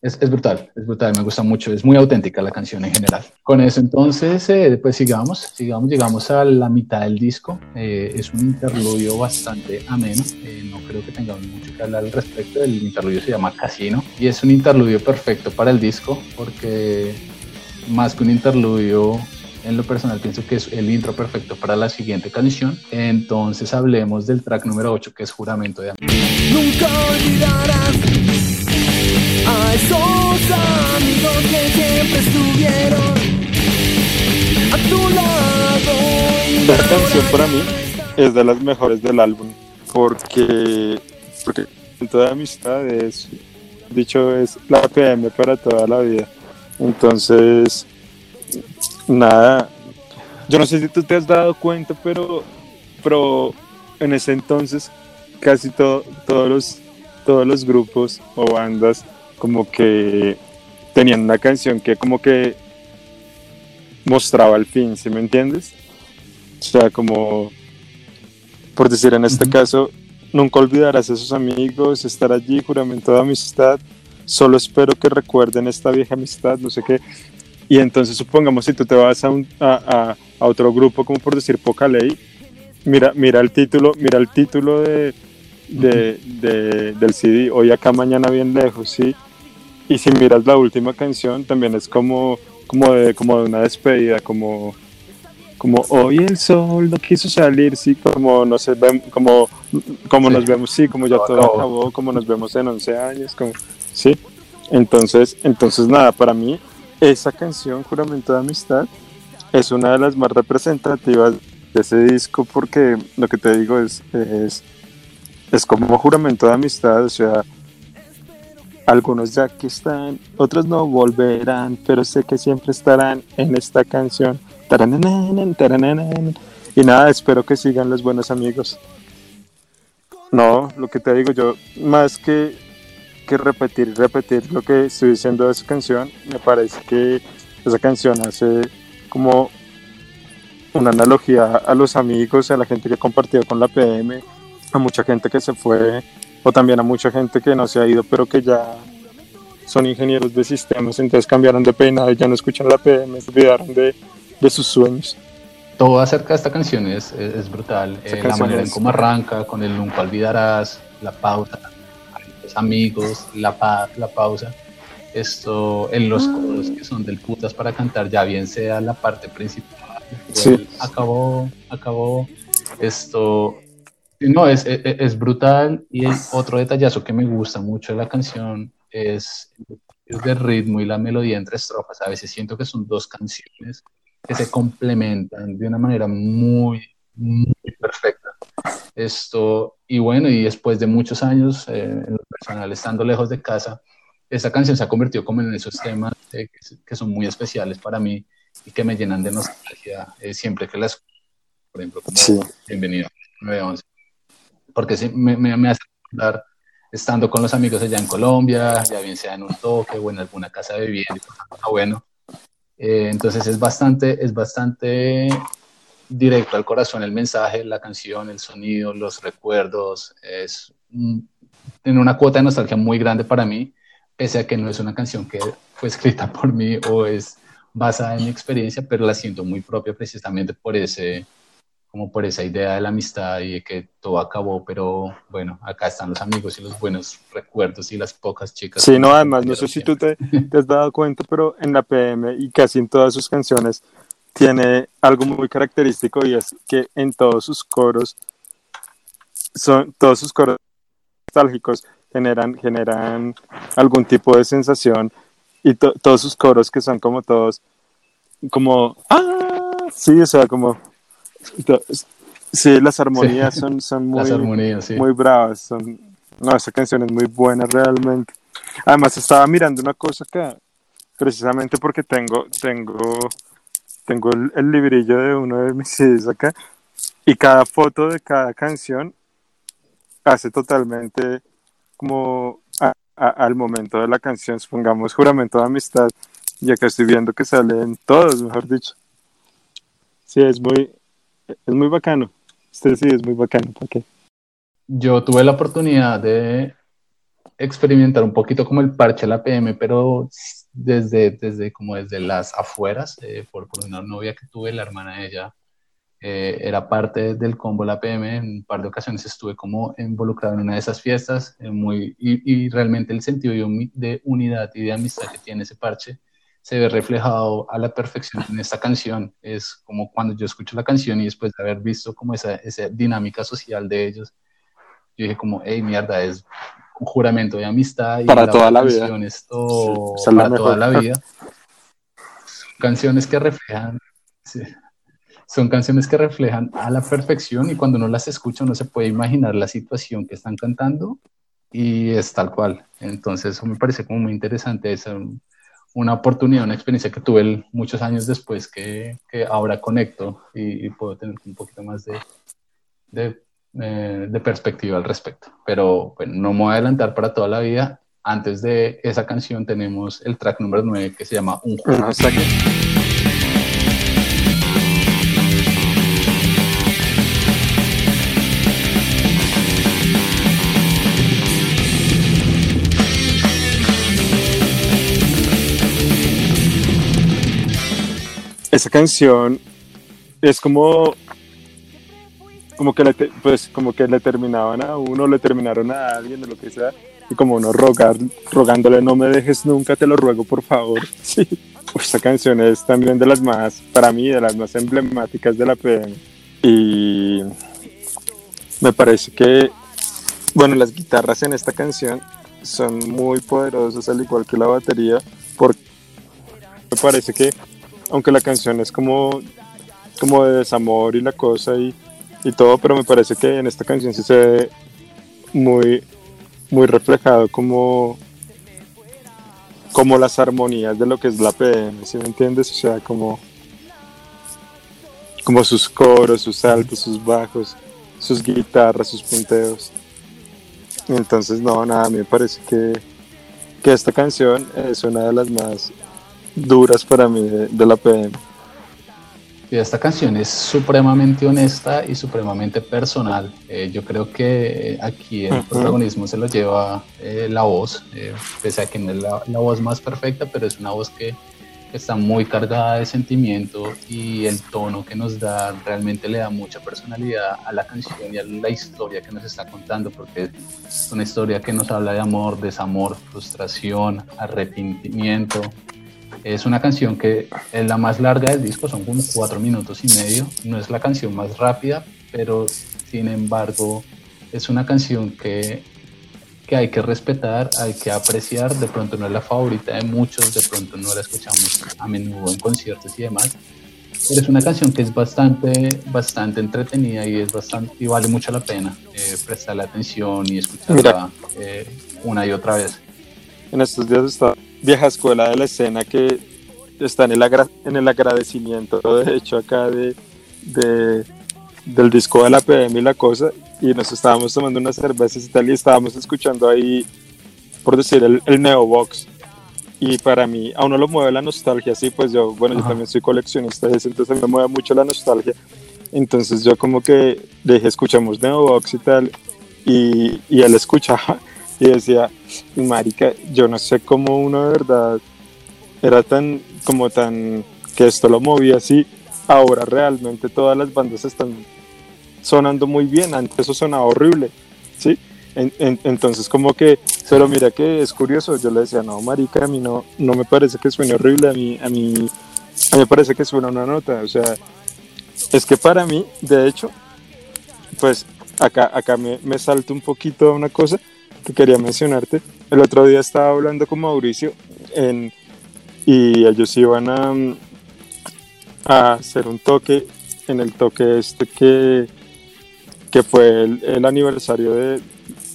Es, es, brutal, es brutal, me gusta mucho, es muy auténtica la canción en general. Con eso entonces, eh, pues sigamos, sigamos, llegamos a la mitad del disco, eh, es un interludio bastante ameno, eh, no creo que tengamos mucho que hablar al respecto, el interludio se llama Casino y es un interludio perfecto para el disco porque más que un interludio en lo personal pienso que es el intro perfecto para la siguiente canción. Entonces hablemos del track número 8 que es Juramento de Amor. Nunca olvidarás a esos amigos que siempre estuvieron a tu lado. Esta canción para mí es de las mejores del álbum porque, porque toda amistad es, dicho, es la PM para toda la vida. Entonces, nada, yo no sé si tú te has dado cuenta, pero, pero en ese entonces casi todo, todos, los, todos los grupos o bandas como que tenían una canción que como que mostraba el fin, ¿sí me entiendes? O sea, como, por decir en este uh -huh. caso, nunca olvidarás a esos amigos, estar allí, juramento de amistad, solo espero que recuerden esta vieja amistad, no sé qué. Y entonces supongamos si tú te vas a, un, a, a, a otro grupo, como por decir Poca Ley, mira, mira el título, mira el título de, de, de, del CD, hoy acá, mañana bien lejos, ¿sí? Y si miras la última canción, también es como, como, de, como de una despedida, como, como hoy el sol no quiso salir, sí, como, no sé, como, como sí. nos vemos, sí, como ya todo acabó, como nos vemos en 11 años, como, sí. Entonces, entonces nada, para mí esa canción, Juramento de Amistad, es una de las más representativas de ese disco porque lo que te digo es, es, es como juramento de amistad, o sea, algunos ya que están, otros no volverán, pero sé que siempre estarán en esta canción. Y nada, espero que sigan los buenos amigos. No, lo que te digo yo, más que, que repetir repetir lo que estoy diciendo de esa canción, me parece que esa canción hace como una analogía a los amigos, a la gente que compartió con la PM, a mucha gente que se fue, o también a mucha gente que no se ha ido, pero que ya son ingenieros de sistemas, entonces cambiaron de peinado y ya no escuchan la PM, se olvidaron de, de sus sueños. Todo acerca de esta canción es, es, es brutal, eh, la manera en cómo arranca, con el nunca olvidarás, la pausa, los amigos, la paz, la pausa esto en los coros que son del putas para cantar, ya bien sea la parte principal, sí. acabó, acabó esto. No, es, es, es, brutal. Y el otro detallazo que me gusta mucho de la canción es, es el ritmo y la melodía entre estrofas. A veces siento que son dos canciones que se complementan de una manera muy, muy perfecta. Esto, y bueno, y después de muchos años, eh, en lo personal, estando lejos de casa, esta canción se ha convertido como en esos temas eh, que, que, son muy especiales para mí y que me llenan de nostalgia eh, siempre que las por ejemplo como sí. bienvenido a 911 porque sí, me, me, me, hace recordar estando con los amigos allá en Colombia ya bien sea en un toque o en alguna casa de vivienda bueno. Eh, entonces es bastante es bastante directo al corazón el mensaje la canción el sonido los recuerdos es tiene una cuota de nostalgia muy grande para mí pese a que no es una canción que fue escrita por mí o es basada en mi experiencia, pero la siento muy propia precisamente por ese, como por esa idea de la amistad y de que todo acabó, pero bueno, acá están los amigos y los buenos recuerdos y las pocas chicas. Sí, no, además, no sé si tú te, te, has dado cuenta, pero en la PM y casi en todas sus canciones tiene algo muy característico y es que en todos sus coros, son todos sus coros nostálgicos generan, generan algún tipo de sensación y to todos sus coros que son como todos, como, ah, sí, o sea, como, Sí, las armonías son, son muy, armonías, sí. muy bravas. Son... No, esa canción es muy buena realmente. Además, estaba mirando una cosa acá, precisamente porque tengo, tengo, tengo el, el librillo de uno de mis CDs acá, y cada foto de cada canción hace totalmente como a- a- al momento de la canción, supongamos juramento de amistad, y acá estoy viendo que salen todos, mejor dicho. Sí, es muy, es muy bacano. Este sí es muy bacano, ¿para qué? Yo tuve la oportunidad de experimentar un poquito como el parche a la PM, pero desde, desde como desde las afueras, eh, por, por una novia que tuve, la hermana de ella eh, era parte del combo La PM, en un par de ocasiones estuve como involucrado en una de esas fiestas, eh, muy, y, realmente el sentido de unidad y de amistad que tiene ese parche se ve reflejado a la perfección en esta canción. Es como cuando yo escucho la canción y después de haber visto como esa, esa dinámica social de ellos, yo dije como, hey, mierda, es un juramento de amistad y Para toda la vida. Esto es la para toda mejor. la vida. Son canciones que reflejan, sí, son canciones que reflejan a la perfección y cuando uno las escucha uno se puede imaginar la situación que están cantando y es tal cual. Entonces eso me parece como muy interesante, es um, una oportunidad, una experiencia que tuve el- muchos años después que, que ahora conecto y, y puedo tener un poquito más de, de, eh, de perspectiva al respecto. Pero bueno, no me voy a adelantar para toda la vida. Antes de esa canción tenemos el track número 9 que se llama Un Juego. Esa canción es como como que le pues como que le terminaban a uno, le terminaron a alguien o lo que sea y como uno rogar, rogándole no me dejes nunca, te lo ruego por favor. Sí. Uf, Esta canción es también de las más, para mí, de las más emblemáticas de la PM. Y me parece que, bueno, las guitarras en esta canción son muy poderosas, al igual que la batería, porque me parece que, aunque la canción es como, como de desamor y la cosa y, y todo, pero me parece que en esta canción sí se ve muy, muy reflejado como como las armonías de lo que es la PM, ¿sí me entiendes? O sea, como, como sus coros, sus altos, sus bajos, sus guitarras, sus punteos. Entonces, no, nada, a mí me parece que, que esta canción es una de las más duras para mí de, de la PM. Y esta canción es supremamente honesta y supremamente personal. Eh, yo creo que aquí el Ujú. protagonismo se lo lleva eh, la voz, eh, pese a que no es la, la voz más perfecta, pero es una voz que está muy cargada de sentimiento y el tono que nos da realmente le da mucha personalidad a la canción y a la historia que nos está contando, porque es una historia que nos habla de amor, desamor, frustración, arrepentimiento, es una canción que es la más larga del disco, son como cuatro minutos y medio. No es la canción más rápida, pero sin embargo es una canción que, que hay que respetar, hay que apreciar. De pronto no es la favorita de muchos, de pronto no la escuchamos a menudo en conciertos y demás. Pero es una canción que es bastante, bastante entretenida y es bastante y vale mucho la pena eh, prestarle atención y escucharla eh, una y otra vez. En estos días está vieja escuela de la escena que está en el, agra- en el agradecimiento, de hecho, acá de, de- del disco de la PM y la cosa, y nos estábamos tomando unas cervezas y tal, y estábamos escuchando ahí, por decir, el, el Neobox. Y para mí, a uno lo mueve la nostalgia, sí, pues yo, bueno, yo Ajá. también soy coleccionista entonces me mueve mucho la nostalgia. Entonces yo como que dije, escuchamos Neobox y tal, y, y él escuchaba y decía, marica, yo no sé cómo uno de verdad era tan, como tan, que esto lo movía así, ahora realmente todas las bandas están sonando muy bien, antes eso sonaba horrible, ¿sí? En- en- entonces como que, pero mira que es curioso, yo le decía, no, marica, a mí no, no me parece que suene horrible, a mí, a mí, a mí me parece que suena una nota, o sea, es que para mí, de hecho, pues acá, acá me, me salto un poquito una cosa que quería mencionarte. El otro día estaba hablando con Mauricio en, y ellos iban a, a hacer un toque en el toque este que, que fue el, el aniversario de,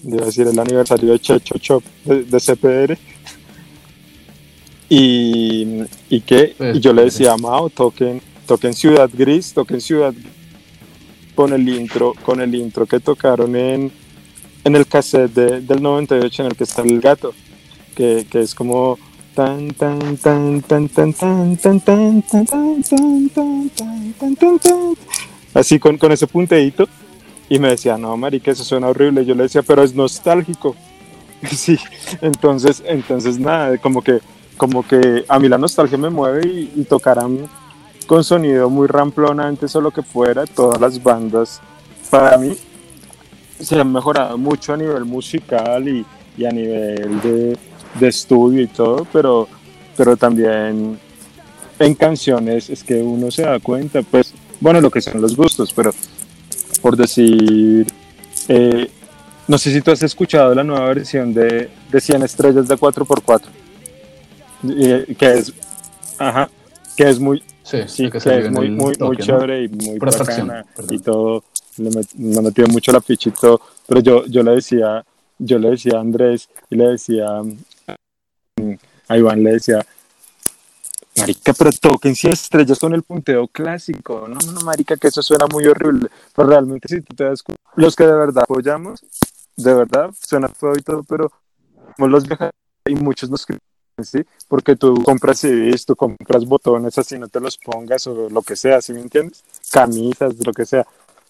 iba a decir, el aniversario de Checho Chop de, de CPR. Y, y que Pues, y yo le pues, decía Mao, toquen, toquen Ciudad Gris, toquen Ciudad con el intro, con el intro que tocaron en, en el cassette de- del 98 en el que está el gato, que, que es como tan tan tan tan tan tan tan tan tan tan tan tan tan tan tan así con, con ese punteíto y me decía no marica eso suena horrible yo le decía pero es nostálgico sí entonces entonces nada como que como que a mí la nostalgia me mueve y, y tocarán con sonido muy ramplón antes o lo que fuera todas las bandas para mí se han mejorado mucho a nivel musical y, y a nivel de, de estudio y todo, pero, pero también en canciones es que uno se da cuenta, pues, bueno, lo que son los gustos, pero por decir, eh, no sé si tú has escuchado la nueva versión de, de 100 estrellas de 4x4, eh, que es, ajá, que es muy, Sí, que, es muy, muy, muy chévere y muy bacana y todo. Le met- me metió mucho la todo. Pero yo, yo le decía, yo le decía a Andrés y le decía mm, a Iván, le decía, Marica, pero toquen 100 estrellas con el punteo clásico. No, no, Marica, que eso suena muy horrible. Pero realmente, si tú te das cu- los que de verdad apoyamos, de verdad, suena feo y todo, pero como los viajes y muchos nos critican, ¿sí? Porque tú compras CDs, tú compras botones así no te los pongas o lo que sea, ¿sí me entiendes? Camisas, lo que sea.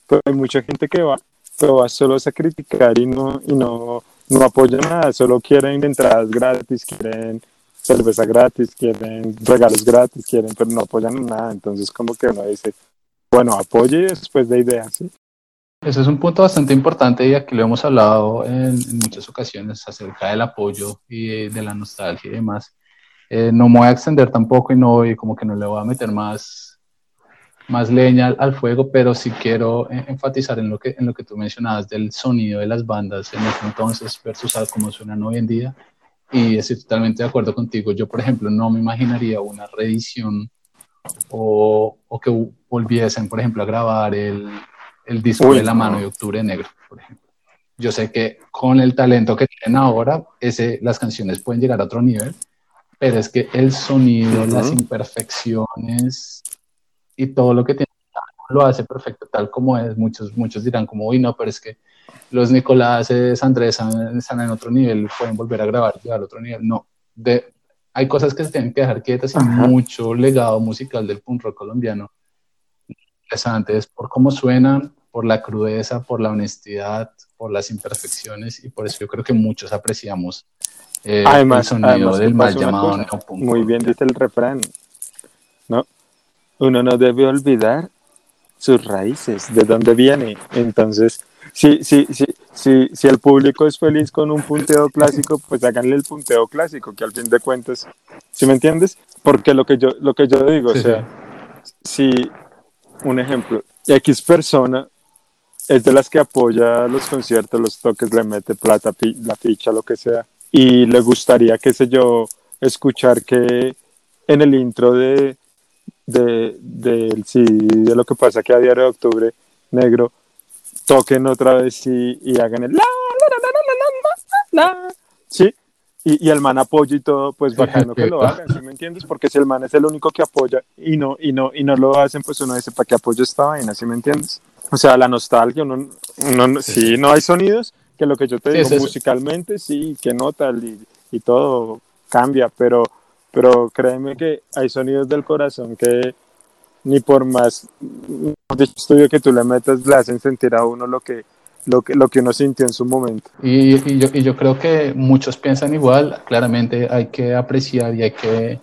Pero hay mucha gente que va, pero va solo a criticar y no, y no, no apoya nada, solo quieren entradas gratis, quieren cerveza gratis, quieren regalos gratis, quieren, pero no apoyan nada. Entonces como que uno dice, bueno, apoye después de ideas, ¿sí? Ese es un punto bastante importante y aquí lo hemos hablado en, en muchas ocasiones acerca del apoyo y de, de la nostalgia y demás. Eh, no me voy a extender tampoco y no y como que no le voy a meter más, más leña al, al fuego, pero sí quiero eh, enfatizar en lo, que, en lo que tú mencionabas del sonido de las bandas en ese entonces versus a cómo suenan hoy en día. Y estoy totalmente de acuerdo contigo. Yo, por ejemplo, no me imaginaría una reedición o, o que volviesen, por ejemplo, a grabar el, el disco Uy, de la no. mano de Octubre Negro, por ejemplo. Yo sé que con el talento que tienen ahora, ese, las canciones pueden llegar a otro nivel, pero es que el sonido, Ujú. las imperfecciones y todo lo que tiene lo hace perfecto tal como es. Muchos, muchos dirán como, uy, no, pero es que los Nicolás Andrés están, en otro nivel, pueden volver a grabar, llegar a otro nivel. No, de, hay cosas que se tienen que dejar quietas y Ajá. mucho legado musical del punk rock colombiano interesante es por cómo suenan, por la crudeza, por la honestidad, por las imperfecciones y por eso yo creo que muchos apreciamos eh, Además- el sonido además del mal llamado cosa. Muy bien dice el refrán, ¿no? Uno no debe olvidar sus raíces, de dónde viene. Entonces, si, si, si, si, si el público es feliz con un punteo clásico, pues háganle el punteo clásico, que al fin de cuentas, ¿sí me entiendes? Porque lo que yo, lo que yo digo, Sí, o sea, si un ejemplo, X persona es de las que apoya los conciertos, los toques, le mete plata, pi- la ficha, lo que sea, y le gustaría, qué sé yo, escuchar que en el intro de de, del CD, de lo que pasa que a diario de octubre negro toquen otra vez y, y hagan el la, la, la, la, la, la, la, la. sí y, y el man apoya y todo pues bacano que lo hagan ¿sí me entiendes? porque si el man es el único que apoya y no y no y no lo hacen pues uno dice para qué apoyo esta vaina ¿sí me entiendes? o sea la nostalgia uno, uno sí, no hay sonidos que lo que yo te Sí, digo es musicalmente sí que nota y, y todo cambia pero pero créeme que hay sonidos del corazón que ni por más estudio que tú le metas le hacen sentir a uno lo que lo que lo que uno sintió en su momento. Y, y yo, y yo creo que muchos piensan igual, claramente hay que apreciar y hay que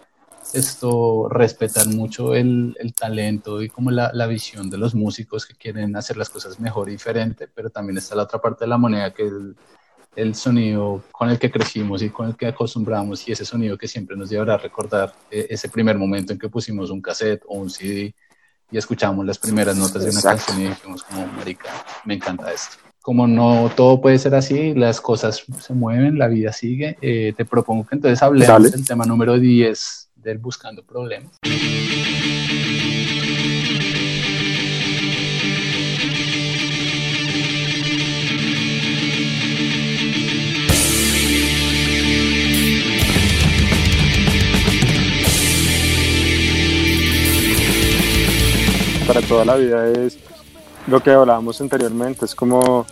esto respetar mucho el, el talento y como la, la visión de los músicos que quieren hacer las cosas mejor y diferente, pero también está la otra parte de la moneda que el, el sonido con el que crecimos y con el que acostumbramos y ese sonido que siempre nos llevará a recordar eh, ese primer momento en que pusimos un cassette o un CD y escuchamos las primeras notas de una Exacto. canción y dijimos como, marica, me encanta esto. Como no todo puede ser así, las cosas se mueven, la vida sigue, eh, te propongo que entonces hablemos Dale. del tema número 10 del Buscando Problemas. Para toda la vida es lo que hablábamos anteriormente, es como,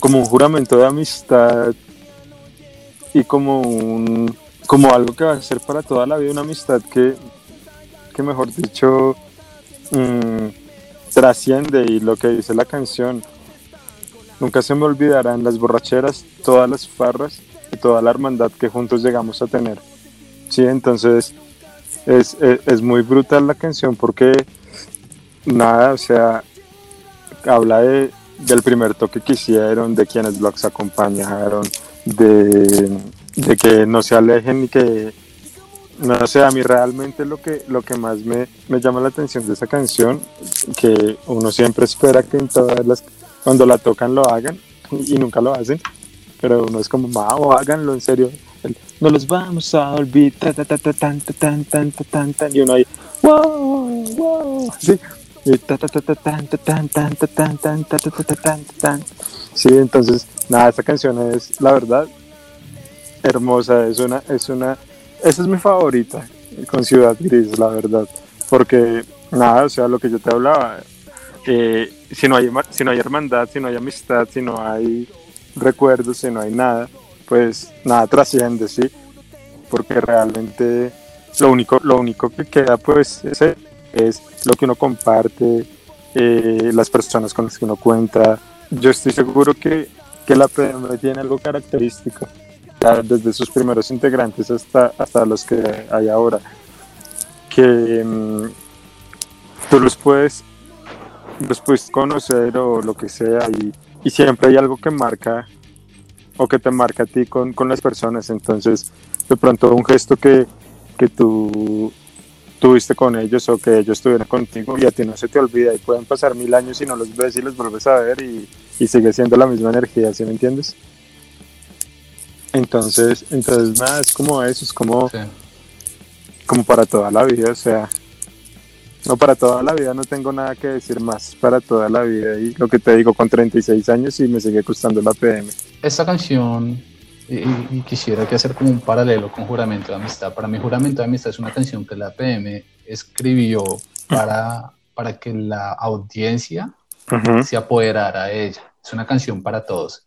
como un juramento de amistad y como un como algo que va a ser para toda la vida una amistad que, que mejor dicho mm, trasciende y lo que dice la canción nunca se me olvidarán las borracheras todas las farras y toda la hermandad que juntos llegamos a tener. Sí entonces es, es, muy brutal la canción porque nada o sea habla de, del primer toque que hicieron de quienes los acompañaron de de que no se alejen y que no sé, a mí realmente lo que, lo que más me, me llama la atención de esa canción, que uno siempre espera que en todas las, cuando la tocan lo hagan y nunca lo hacen, pero uno es como, mao, háganlo en serio, no los vamos a olvidar, ta, ta, ta, tan, ta, tan, tan, ta, tan, tan, y uno ahí, wow, wow, sí, sí, entonces, nada, esta canción es, la verdad, hermosa, es una, es una, esa es mi favorita con Ciudad Gris, la verdad, porque nada, o sea, lo que yo te hablaba, eh, si, no hay, si no hay hermandad, si no hay amistad, si no hay recuerdos, si no hay nada, pues nada trasciende, ¿sí? Porque realmente lo único, lo único que queda, pues, es, es lo que uno comparte, eh, las personas con las que uno cuenta. Yo estoy seguro que, que la PM tiene algo característico desde sus primeros integrantes hasta, hasta los que hay ahora, que um, tú los puedes, los puedes conocer o lo que sea y, y, siempre hay algo que marca o que te marca a ti con, con las personas, entonces de pronto un gesto que, que tú tuviste con ellos o que ellos estuvieron contigo y a ti no se te olvida y pueden pasar mil años y no los ves y los vuelves a ver y, y sigue siendo la misma energía, ¿sí me entiendes? Entonces, entonces nada, es como eso, es como, Sí. como para toda la vida, o sea, no para toda la vida, no tengo nada que decir más, para toda la vida. Y lo que te digo, con 36 años y me sigue gustando la PM. Esta canción, y, y quisiera que hacer como un paralelo con Juramento de Amistad. Para mí, Juramento de Amistad es una canción que la PM escribió para, para que la audiencia Ujú. se apoderara de ella. Es una canción para todos,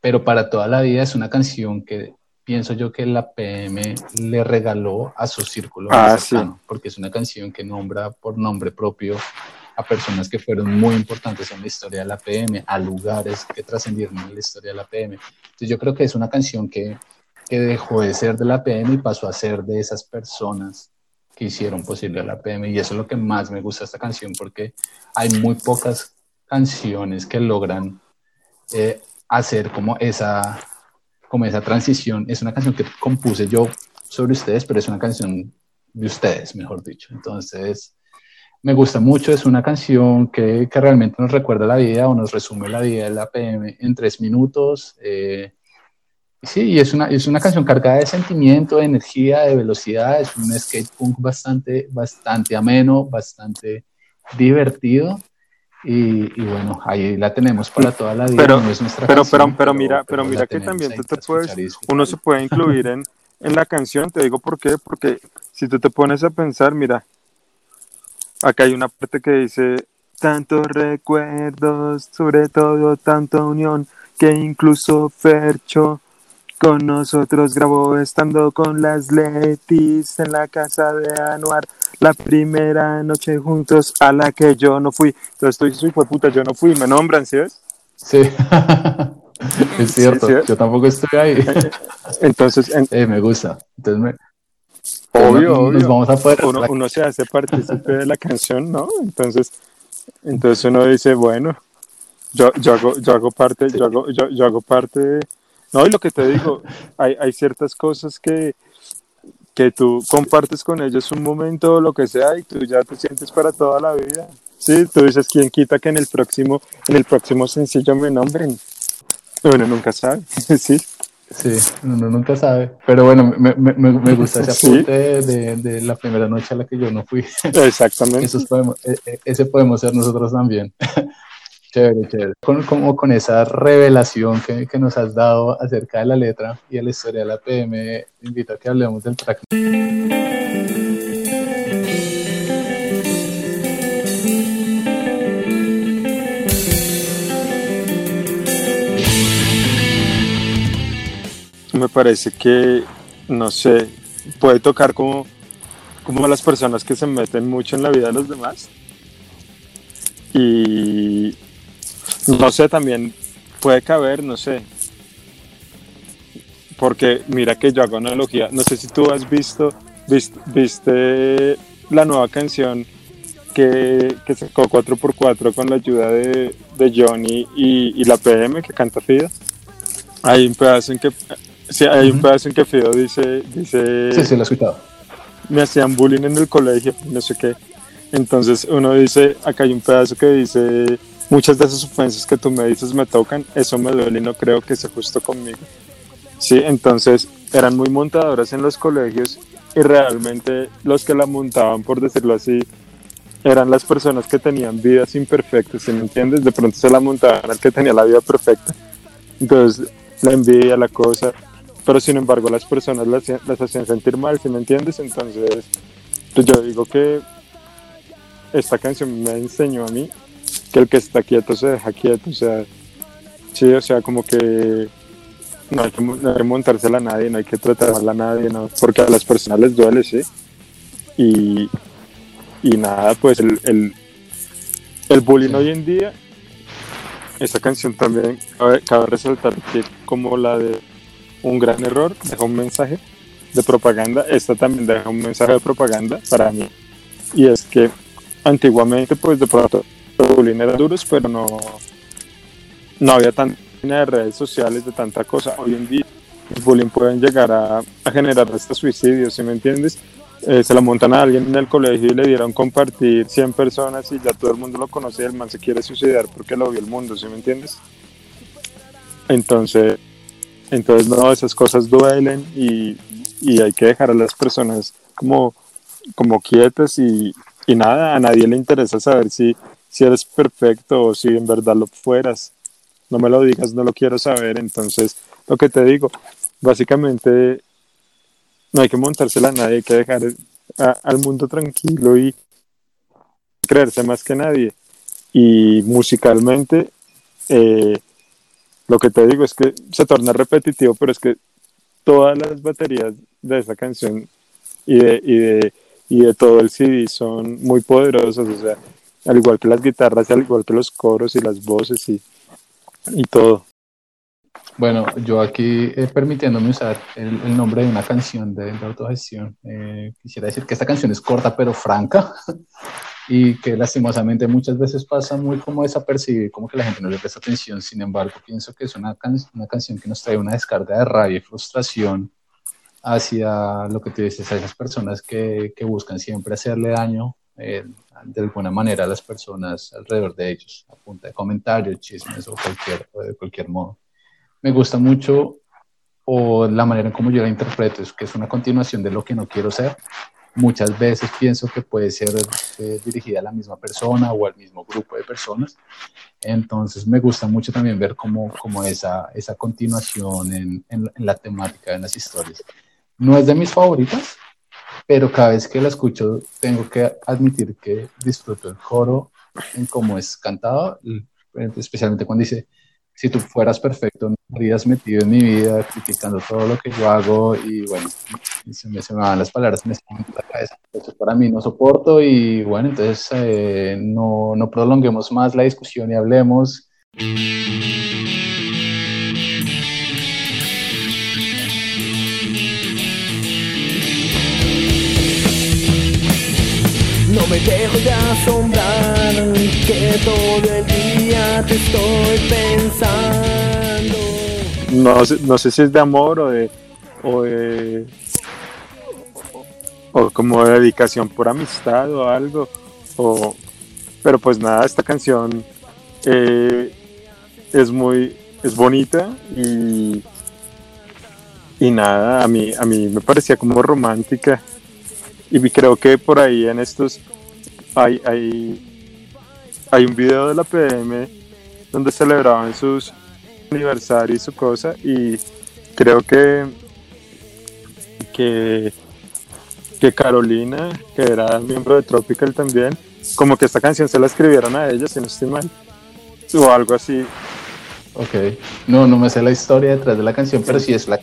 pero para toda la vida es una canción que pienso yo que la PM le regaló a su círculo Ah, cercano, porque es una canción que nombra por nombre propio a personas que fueron muy importantes en la historia de la PM, a lugares que trascendieron en la historia de la PM. Entonces yo creo que es una canción que, que dejó de ser de la PM y pasó a ser de esas personas que hicieron posible la PM y eso es lo que más me gusta esta canción porque hay muy pocas canciones que logran eh, hacer como esa, como esa transición. Es una canción que compuse yo sobre ustedes, pero es una canción de ustedes, mejor dicho. Entonces, me gusta mucho, es una canción que, que realmente nos recuerda la vida o nos resume la vida de la PM en tres minutos. Eh, sí, y es una, es una canción cargada de sentimiento, de energía, de velocidad, es un skate punk bastante, bastante ameno, bastante divertido. Y, y, bueno, ahí la tenemos para toda la vida. Pero, no es nuestra pero, canción, pero, pero, mira, pero mira que también tú te puedes, uno se puede incluir en, en la canción, te digo por qué, porque si tú te pones a pensar, mira, acá hay una parte que dice, tantos recuerdos, sobre todo tanta unión, que incluso Fercho con nosotros grabó estando con las Letis en la casa de Anuar, la primera noche juntos a la que yo no fui. Entonces uy, pues puta, yo no fui, me nombran, ¿sí ves? Sí, es cierto, Sí, sí. yo tampoco estoy ahí. Entonces, en- Eh, me gusta. Entonces, me, obvio, nos obvio. vamos a poder. uno, uno se hace partícipe de la canción, ¿no? Entonces, entonces uno dice, bueno, yo, yo hago, yo hago parte, yo hago, yo, yo hago parte de... No, y lo que te digo, hay, hay ciertas cosas que, que tú compartes con ellos un momento o lo que sea y tú ya te sientes para toda la vida. Sí, tú dices, ¿quién quita que en el próximo, en el próximo sencillo me nombren? Uno nunca sabe, sí. Sí, uno nunca sabe. Pero bueno, me, me, me- gusta ese Sí. apunte de, de- de la primera noche a la que yo no fui. Exactamente. Esos podemos, e- e- ese podemos ser nosotros también. chévere, chévere. Con, como con esa revelación que, que nos has dado acerca de la letra y de la historia de la PM, invito a que hablemos del track. Parece que, no sé, puede tocar como, como las personas que se meten mucho en la vida de los demás. Y no sé, también puede caber, no sé. Porque mira que yo hago analogía, no sé si tú has visto, viste, viste la nueva canción que, que sacó 4x4 con la ayuda de, de Johnny y, y la PM que canta Fida. Hay un pedazo en que sí, hay un pedazo en que Fido dice, dice Sí, sí, lo he escuchado. me hacían bullying en el colegio, no sé qué. Entonces uno dice, acá hay un pedazo que dice, muchas de esas ofensas que tú me dices me tocan, eso me duele y no creo que sea justo conmigo. Sí, entonces eran muy montadoras en los colegios y realmente los que la montaban, por decirlo así, eran las personas que tenían vidas imperfectas, ¿sí me entiendes? De pronto se la montaban al que tenía la vida perfecta. Entonces, la envidia, la cosa, pero sin embargo las personas las, las hacían sentir mal, ¿sí me entiendes? Entonces, pues yo digo que esta canción me enseñó a mí que el que está quieto se deja quieto, o sea, sí, o sea, como que no hay que, no hay que montársela a nadie, no hay que tratarla a nadie, no, porque a las personas les duele, sí. Y, y nada, pues el, el, el bullying hoy en día, esa canción también cabe, cabe resaltar que como la de un gran error, deja un mensaje de propaganda, esta también deja un mensaje de propaganda para mí. Y es que antiguamente, pues de pronto los eran duros, pero no, no había tanta de redes sociales, de tanta cosa. Hoy en día, el bullying pueden llegar a, a generar hasta suicidios, ¿sí me entiendes? Eh, se la montan a alguien en el colegio y le dieron compartir 100 personas y ya todo el mundo lo conoce y el man se quiere suicidar porque lo vio el mundo, ¿sí me entiendes? Entonces, entonces no, esas cosas duelen y, y hay que dejar a las personas como, como quietas y, y nada, a nadie le interesa saber si, si eres perfecto o si en verdad lo fueras. No me lo digas, no lo quiero saber. Entonces, lo que te digo, básicamente no hay que montársela a nadie, hay que dejar al mundo tranquilo y creerse más que nadie. Y musicalmente, eh, lo que te digo es que se torna repetitivo, pero es que todas las baterías de esa canción y de, y de, y de todo el CD son muy poderosas, o sea, al igual que las guitarras, al igual que los coros y las voces y, y todo. Bueno, yo aquí eh, permitiéndome usar el, el nombre de una canción de, de autogestión, eh, quisiera decir que esta canción es corta pero franca y que lastimosamente muchas veces pasa muy como desapercibir, como que la gente no le presta atención. Sin embargo, pienso que es una, can una canción que nos trae una descarga de rabia y frustración hacia lo que tú dices, a esas personas que, que buscan siempre hacerle daño eh, de alguna manera a las personas alrededor de ellos, a punta de comentarios, chismes o, cualquier, o de cualquier modo me gusta mucho o la manera en cómo yo la interpreto es que es una continuación de lo que no quiero ser. Muchas veces pienso que puede ser eh, dirigida a la misma persona o al mismo grupo de personas. Entonces me gusta mucho también ver cómo, cómo esa, esa continuación en, en, en la temática de las historias. No es de mis favoritas, pero cada vez que la escucho tengo que admitir que disfruto el coro en cómo es cantado, especialmente cuando dice si tú fueras perfecto, no estarías metido en mi vida criticando todo lo que yo hago y bueno, se me, se me van las palabras, me salen en la cabeza. Eso para mí no soporto y bueno, entonces eh, no, no prolonguemos más la discusión y hablemos. Me dejo de asombrar que todo el día te estoy pensando. No, sé- si es de amor o de, o como de dedicación por amistad o algo o pero pues nada esta canción eh, es muy es bonita y y nada a mí a mí me parecía como romántica y creo que por ahí en estos hay hay hay un video de la PM donde celebraban sus aniversario y su cosa y creo que que Carolina que era miembro de Tropical también como que esta canción se la escribieron a ella si no estoy mal o algo así. Ok, no, no me sé la historia detrás de la canción, pero sí es la,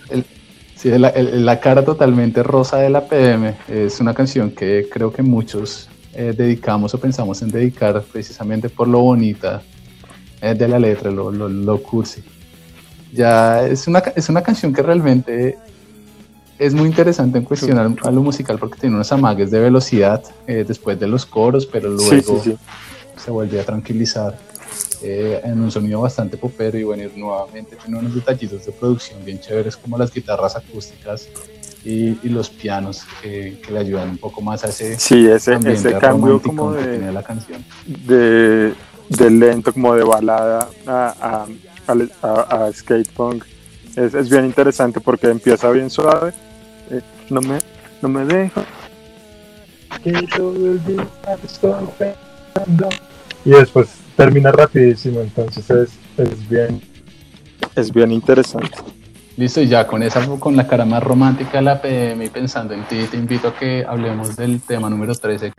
Sí, la, el- la cara totalmente rosa de la PM es una canción que creo que muchos eh, dedicamos o pensamos en dedicar precisamente por lo bonita eh, de la letra, lo, lo, lo cursi. Ya es una, es una canción que realmente es muy interesante en cuestionar a lo musical porque tiene unos amagues de velocidad eh, después de los coros, pero Sí, luego sí, sí. se vuelve a tranquilizar eh, en un sonido bastante popero y bueno, nuevamente tiene unos detallitos de producción bien chéveres como las guitarras acústicas y, y los pianos que, que le ayudan un poco más a ese Sí, ese, cambio como que de, tiene la canción. de, de lento, como de balada a, a, al- a- a skate punk. Es, es bien interesante porque empieza bien suave. eh, no me, no me dejo. Y después termina rapidísimo, entonces es, es bien. Es bien interesante. Listo, y ya con esa, con la cara más romántica de la PM y pensando en ti, te invito a que hablemos del tema número 13.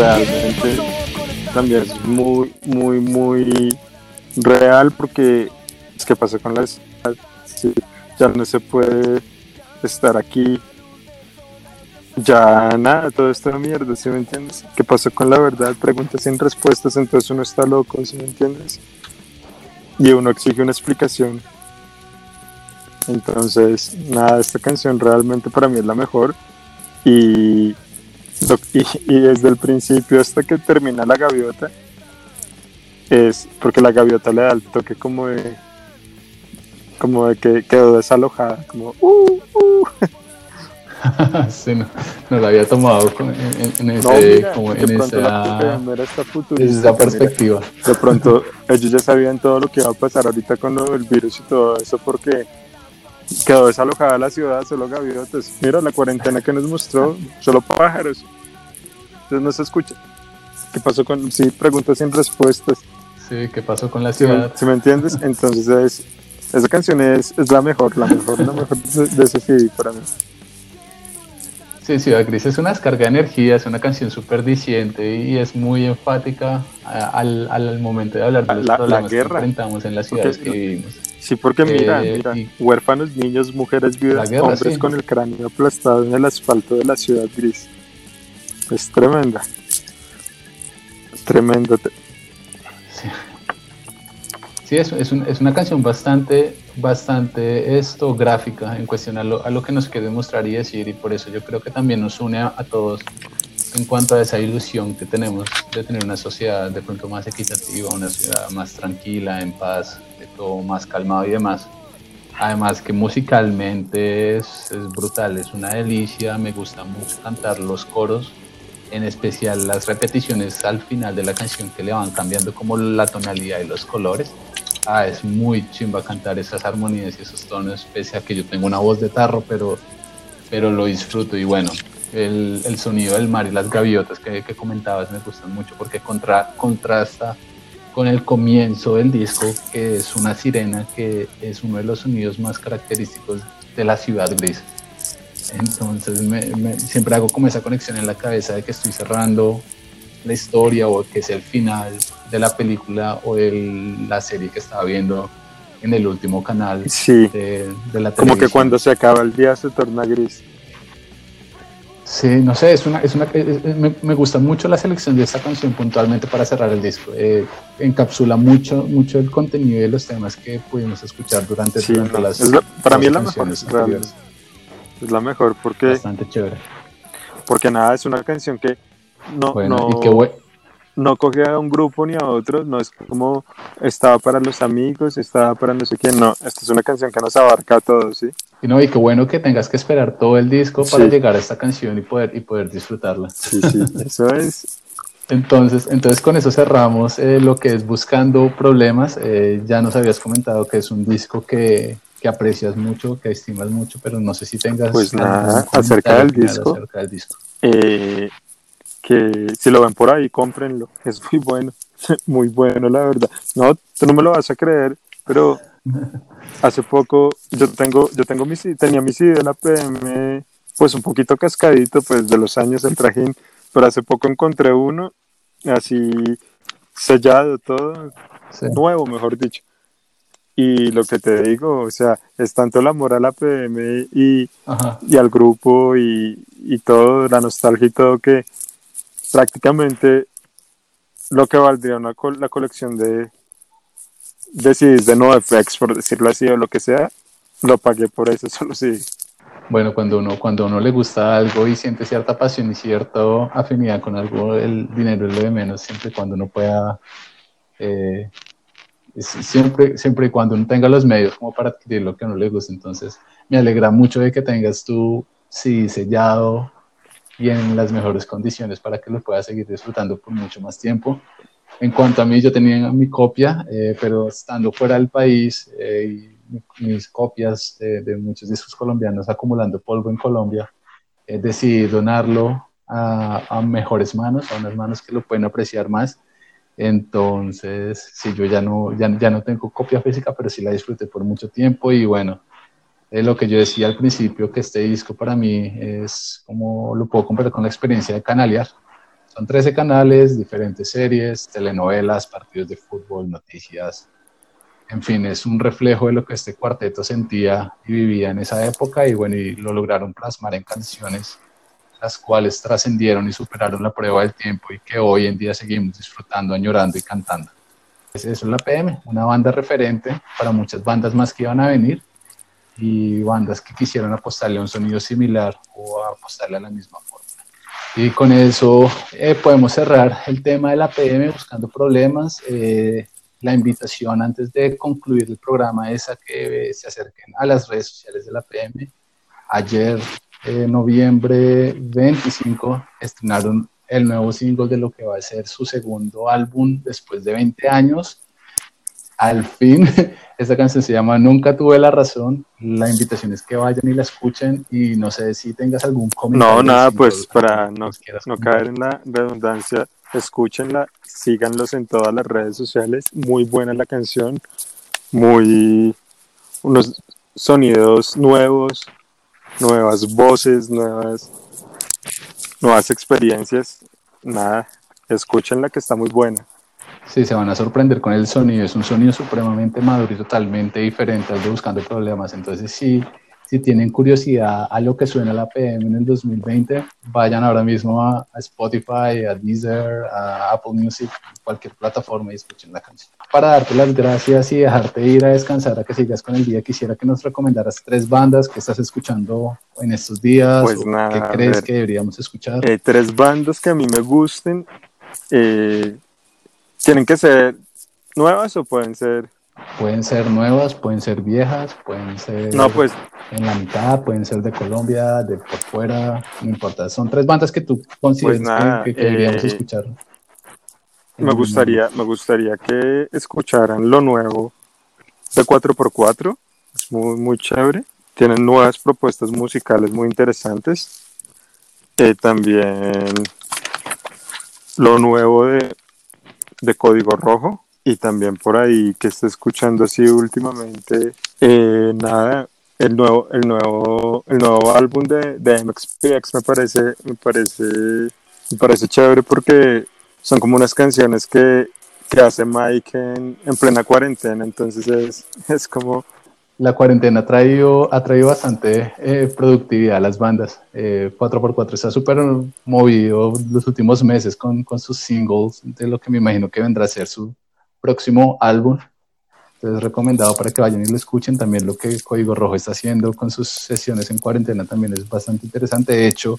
Realmente también es muy, muy, muy real porque es que pasó con la ciudad, sí, ya no se puede estar aquí, ya nada, todo esto es mierda, ¿sí me entiendes? ¿Qué pasó con la verdad? Preguntas sin respuestas, entonces uno está loco, ¿sí me entiendes? Y uno exige una explicación. Entonces, nada, esta canción realmente para mí es la mejor y y, y desde el principio hasta que termina la gaviota es porque la gaviota le da el toque como de como de que quedó desalojada como uh, uh. sí, no, no lo había tomado con- en, en ese, no mira como de en pronto la esa, esa mira. perspectiva. de pronto ellos ya sabían todo lo que iba a pasar ahorita con del virus y todo eso porque quedó desalojada la ciudad, solo gaviotas. Mira la cuarentena que nos mostró, solo pájaros. Entonces no se escucha. ¿Qué pasó con...? Sí, preguntas sin respuestas. Sí, ¿qué pasó con la ¿Sí me, ciudad? sí me entiendes? Entonces es, esa canción es, es la mejor, la mejor, la mejor de, de ese CD para mí. Sí, Ciudad Gris es una descarga de energía, es una canción súper diciente y es muy enfática al, al momento de hablar de los La- la problemas guerra. que enfrentamos en las ciudades que vivimos. Sí, porque mira, Eh, mira, y- huérfanos, niños, mujeres, viudas, guerra, hombres sí. con el cráneo aplastado en el asfalto de la ciudad gris. Es tremenda. Es. Te- Sí, es, es, un- es una canción bastante, bastante esto, gráfica en cuestión a lo, a lo que nos quiere mostrar y decir, y por eso yo creo que también nos une a, a todos en cuanto a esa ilusión que tenemos de tener una sociedad de pronto más equitativa, una ciudad más tranquila, en paz, todo más calmado y demás. Además que musicalmente es, es brutal, es una delicia, me gusta mucho cantar los coros, en especial las repeticiones al final de la canción que le van cambiando como la tonalidad y los colores. Ah, es muy chimba cantar esas armonías y esos tonos, pese a que yo tengo una voz de tarro, pero, pero lo disfruto. Y bueno, el, el sonido del mar y las gaviotas que, que comentabas me gustan mucho porque contra, contrasta con el comienzo del disco, que es una sirena, que es uno de los sonidos más característicos de la ciudad gris. Entonces me- me- siempre hago como esa conexión en la cabeza de que estoy cerrando la historia o que es el final de la película o de la serie que estaba viendo en el último canal Sí, de, de la como que televisión. cuando se acaba el día se torna gris. Sí, no sé, es una, es una, es- me, me gusta mucho la selección de esta canción puntualmente para cerrar el disco. Eh, encapsula mucho, mucho el contenido de los temas que pudimos escuchar durante, Sí, durante no, las es la- para mí es la mejor. Es la mejor porque, Bastante chévere. porque nada, es una canción que no, Bueno, no, y qué bueno. no coge a un grupo ni a otro, no es como estaba para los amigos, estaba para no sé quién, no, esta es una canción que nos abarca a todos, ¿sí? Y no, y qué bueno que tengas que esperar todo el disco para Sí. llegar a esta canción y poder, y poder disfrutarla. Sí, sí, eso es, Entonces, entonces con eso cerramos eh, lo que es Buscando Problemas. Eh, ya nos habías comentado que es un disco que, que aprecias mucho, que estimas mucho, pero no sé si tengas Pues nada, comentario acerca del final disco. acerca del disco. eh, que si lo ven por ahí, cómprenlo. Es muy bueno, muy bueno, la verdad. No, tú no me lo vas a creer, pero hace poco yo tengo, yo tengo mi, tenía mi CD de la PM, pues un poquito cascadito, pues de los años del trajín, pero hace poco encontré uno así sellado todo, nuevo, mejor dicho. Y lo que te digo, o sea, es tanto el amor a la PM y, y al grupo y, y, todo, la nostalgia y todo, que prácticamente lo que valdría una la colección de, de CDs de NoFX, por decirlo así, o lo que sea, lo pagué por eso, solo sí. Bueno, cuando uno, cuando uno le gusta algo y siente cierta pasión y cierta afinidad con algo, el dinero es lo de menos, siempre cuando uno pueda, eh, siempre, siempre y cuando uno tenga los medios como para adquirir lo que a uno le gusta. Entonces, me alegra mucho de que tengas tú, sí, sellado y en las mejores condiciones para que lo puedas seguir disfrutando por mucho más tiempo. En cuanto a mí, yo tenía mi copia, eh, pero estando fuera del país eh, y mis copias de, muchos discos colombianos acumulando polvo en Colombia, eh, decidí donarlo a, mejores manos, a unas manos que lo pueden apreciar más. Entonces, sí, yo ya no, ya, ya no tengo copia física, pero sí la disfruté por mucho tiempo y bueno, es lo que yo decía al principio, que este disco para mí es como lo puedo comparar con la experiencia de canalear. Son 13 canales, diferentes series, telenovelas, partidos de fútbol, noticias, en fin, es un reflejo de lo que este cuarteto sentía y vivía en esa época y bueno, y lo lograron plasmar en canciones, las cuales trascendieron y superaron la prueba del tiempo y que hoy en día seguimos disfrutando, añorando y cantando. Eso es la PM, una banda referente para muchas bandas más que iban a venir y bandas que quisieron apostarle a un sonido similar o apostarle a la misma forma. Y con eso eh, podemos cerrar el tema de la PM buscando problemas. Eh, la invitación antes de concluir el programa es a que se acerquen a las redes sociales de la PM. Ayer, eh, noviembre 25, estrenaron el nuevo single de lo que va a ser su segundo álbum después de 20 años. Al fin, esta canción se llama Nunca tuve la razón. La invitación es que vayan y la escuchen y no sé si tengas algún comentario. No, nada, pues para no, no caer en la redundancia, escúchenla, síganlos en todas las redes sociales, muy buena la canción, muy unos sonidos nuevos, nuevas voces, nuevas, nuevas experiencias, nada, escúchenla que está muy buena. Sí, se van a sorprender con el sonido, es un sonido supremamente maduro y totalmente diferente al de Buscando Problemas, entonces sí, si tienen curiosidad a lo que suena la PM en el 2020, vayan ahora mismo a, Spotify, a Deezer, a Apple Music, cualquier plataforma y escuchen la canción. Para darte las gracias y dejarte ir a descansar, a que sigas con el día, quisiera que nos recomendaras tres bandas que estás escuchando en estos días. Pues nada, ¿Qué crees que deberíamos escuchar? Eh, tres bandas que a mí me gusten. Eh, ¿Tienen que ser nuevas o pueden ser Pueden ser nuevas, pueden ser viejas, pueden ser no, pues, en la mitad, pueden ser de Colombia, de por fuera, no importa. Son tres bandas que tú consideras pues que, deberíamos eh, escuchar. Me gustaría, me gustaría que escucharan lo nuevo de 4x4. Es muy, muy chévere. Tienen nuevas propuestas musicales muy interesantes. Eh, también lo nuevo de, de Código Rojo. Y también por ahí que está escuchando así últimamente, eh, nada, el nuevo, el nuevo, el nuevo álbum de, de MXPX me parece, me parece, me parece chévere porque son como unas canciones que, que hace Mike en, en, plena cuarentena, entonces es, es como... La cuarentena ha traído, ha traído bastante eh, productividad a las bandas. Eh, 4x4 está súper movido los últimos meses con, con sus singles, de lo que me imagino que vendrá a ser su, próximo álbum. Entonces, recomendado para que vayan y lo escuchen. También lo que Código Rojo está haciendo con sus sesiones en cuarentena también es bastante interesante. De hecho,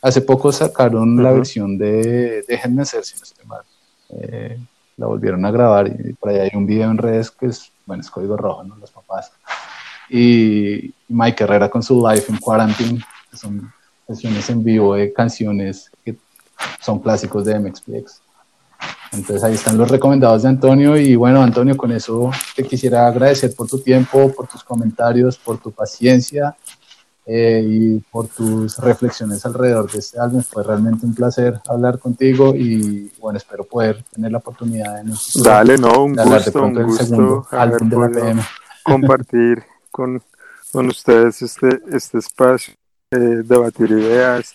hace poco sacaron la versión de Déjenme hacer, si no estoy mal. Eh, la volvieron a grabar y por ahí hay un video en redes que es, bueno, es Código Rojo, ¿no? Los papás. Y Mike Herrera con su Life in Quarantine, que son sesiones en vivo de canciones que son clásicos de MXPX. Entonces ahí están los recomendados de Antonio y bueno, Antonio, con eso te quisiera agradecer por tu tiempo, por tus comentarios, por tu paciencia eh, y por tus reflexiones alrededor de este álbum. Fue realmente un placer hablar contigo y bueno, espero poder tener la oportunidad de, Dale, no, un gusto, un gusto álbum de la PM. compartir con, con ustedes este, este espacio, eh, debatir ideas,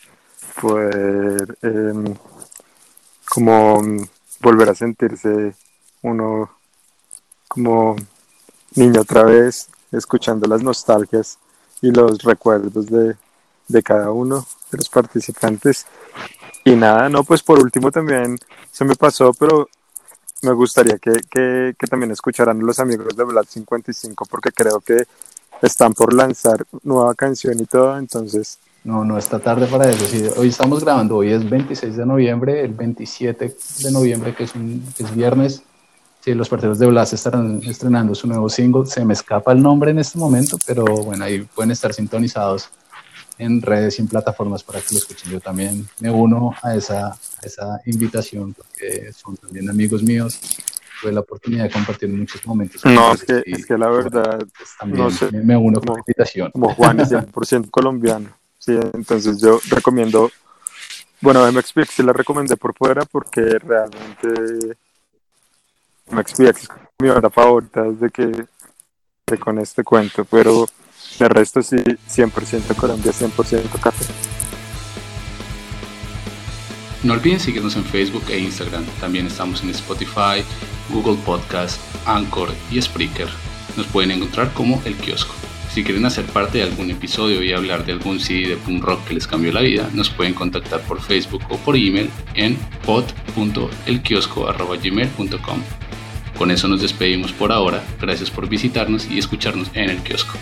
poder em, como volver a sentirse uno como niño otra vez, escuchando las nostalgias y los recuerdos de, de cada uno de los participantes. Y nada, no, pues por último también se me pasó, pero me gustaría que, que, que, también escucharan los amigos de Black 55 porque creo que están por lanzar nueva canción y todo, entonces... No, no está tarde para eso. Hoy estamos grabando, hoy es 26 de noviembre, el 27 de noviembre, que es, un, es viernes, los partidos de Blas estarán estrenando su nuevo single. Se me escapa el nombre en este momento, pero bueno, ahí pueden estar sintonizados en redes y en plataformas para que lo escuchen. Yo también me uno a esa, a esa invitación porque son también amigos míos. Tuve la oportunidad de compartir muchos momentos. No, es que, es que la verdad, pues, también no sé, me uno con la invitación. Como Juan es 100% colombiano. Sí, entonces yo recomiendo, bueno, MXPX sí la recomendé por fuera porque realmente MXPX es mi hora favorita desde que con este cuento, pero el resto sí, 100% Colombia, 100% café. No olviden seguirnos en Facebook e Instagram. También estamos en Spotify, Google Podcast, Anchor y Spreaker. Nos pueden encontrar como El Kiosco. Si quieren hacer parte de algún episodio y hablar de algún CD de punk rock que les cambió la vida, nos pueden contactar por Facebook o por email en pod.elkiosco.gmail.com. Con eso nos despedimos por ahora. Gracias por visitarnos y escucharnos en el kiosco.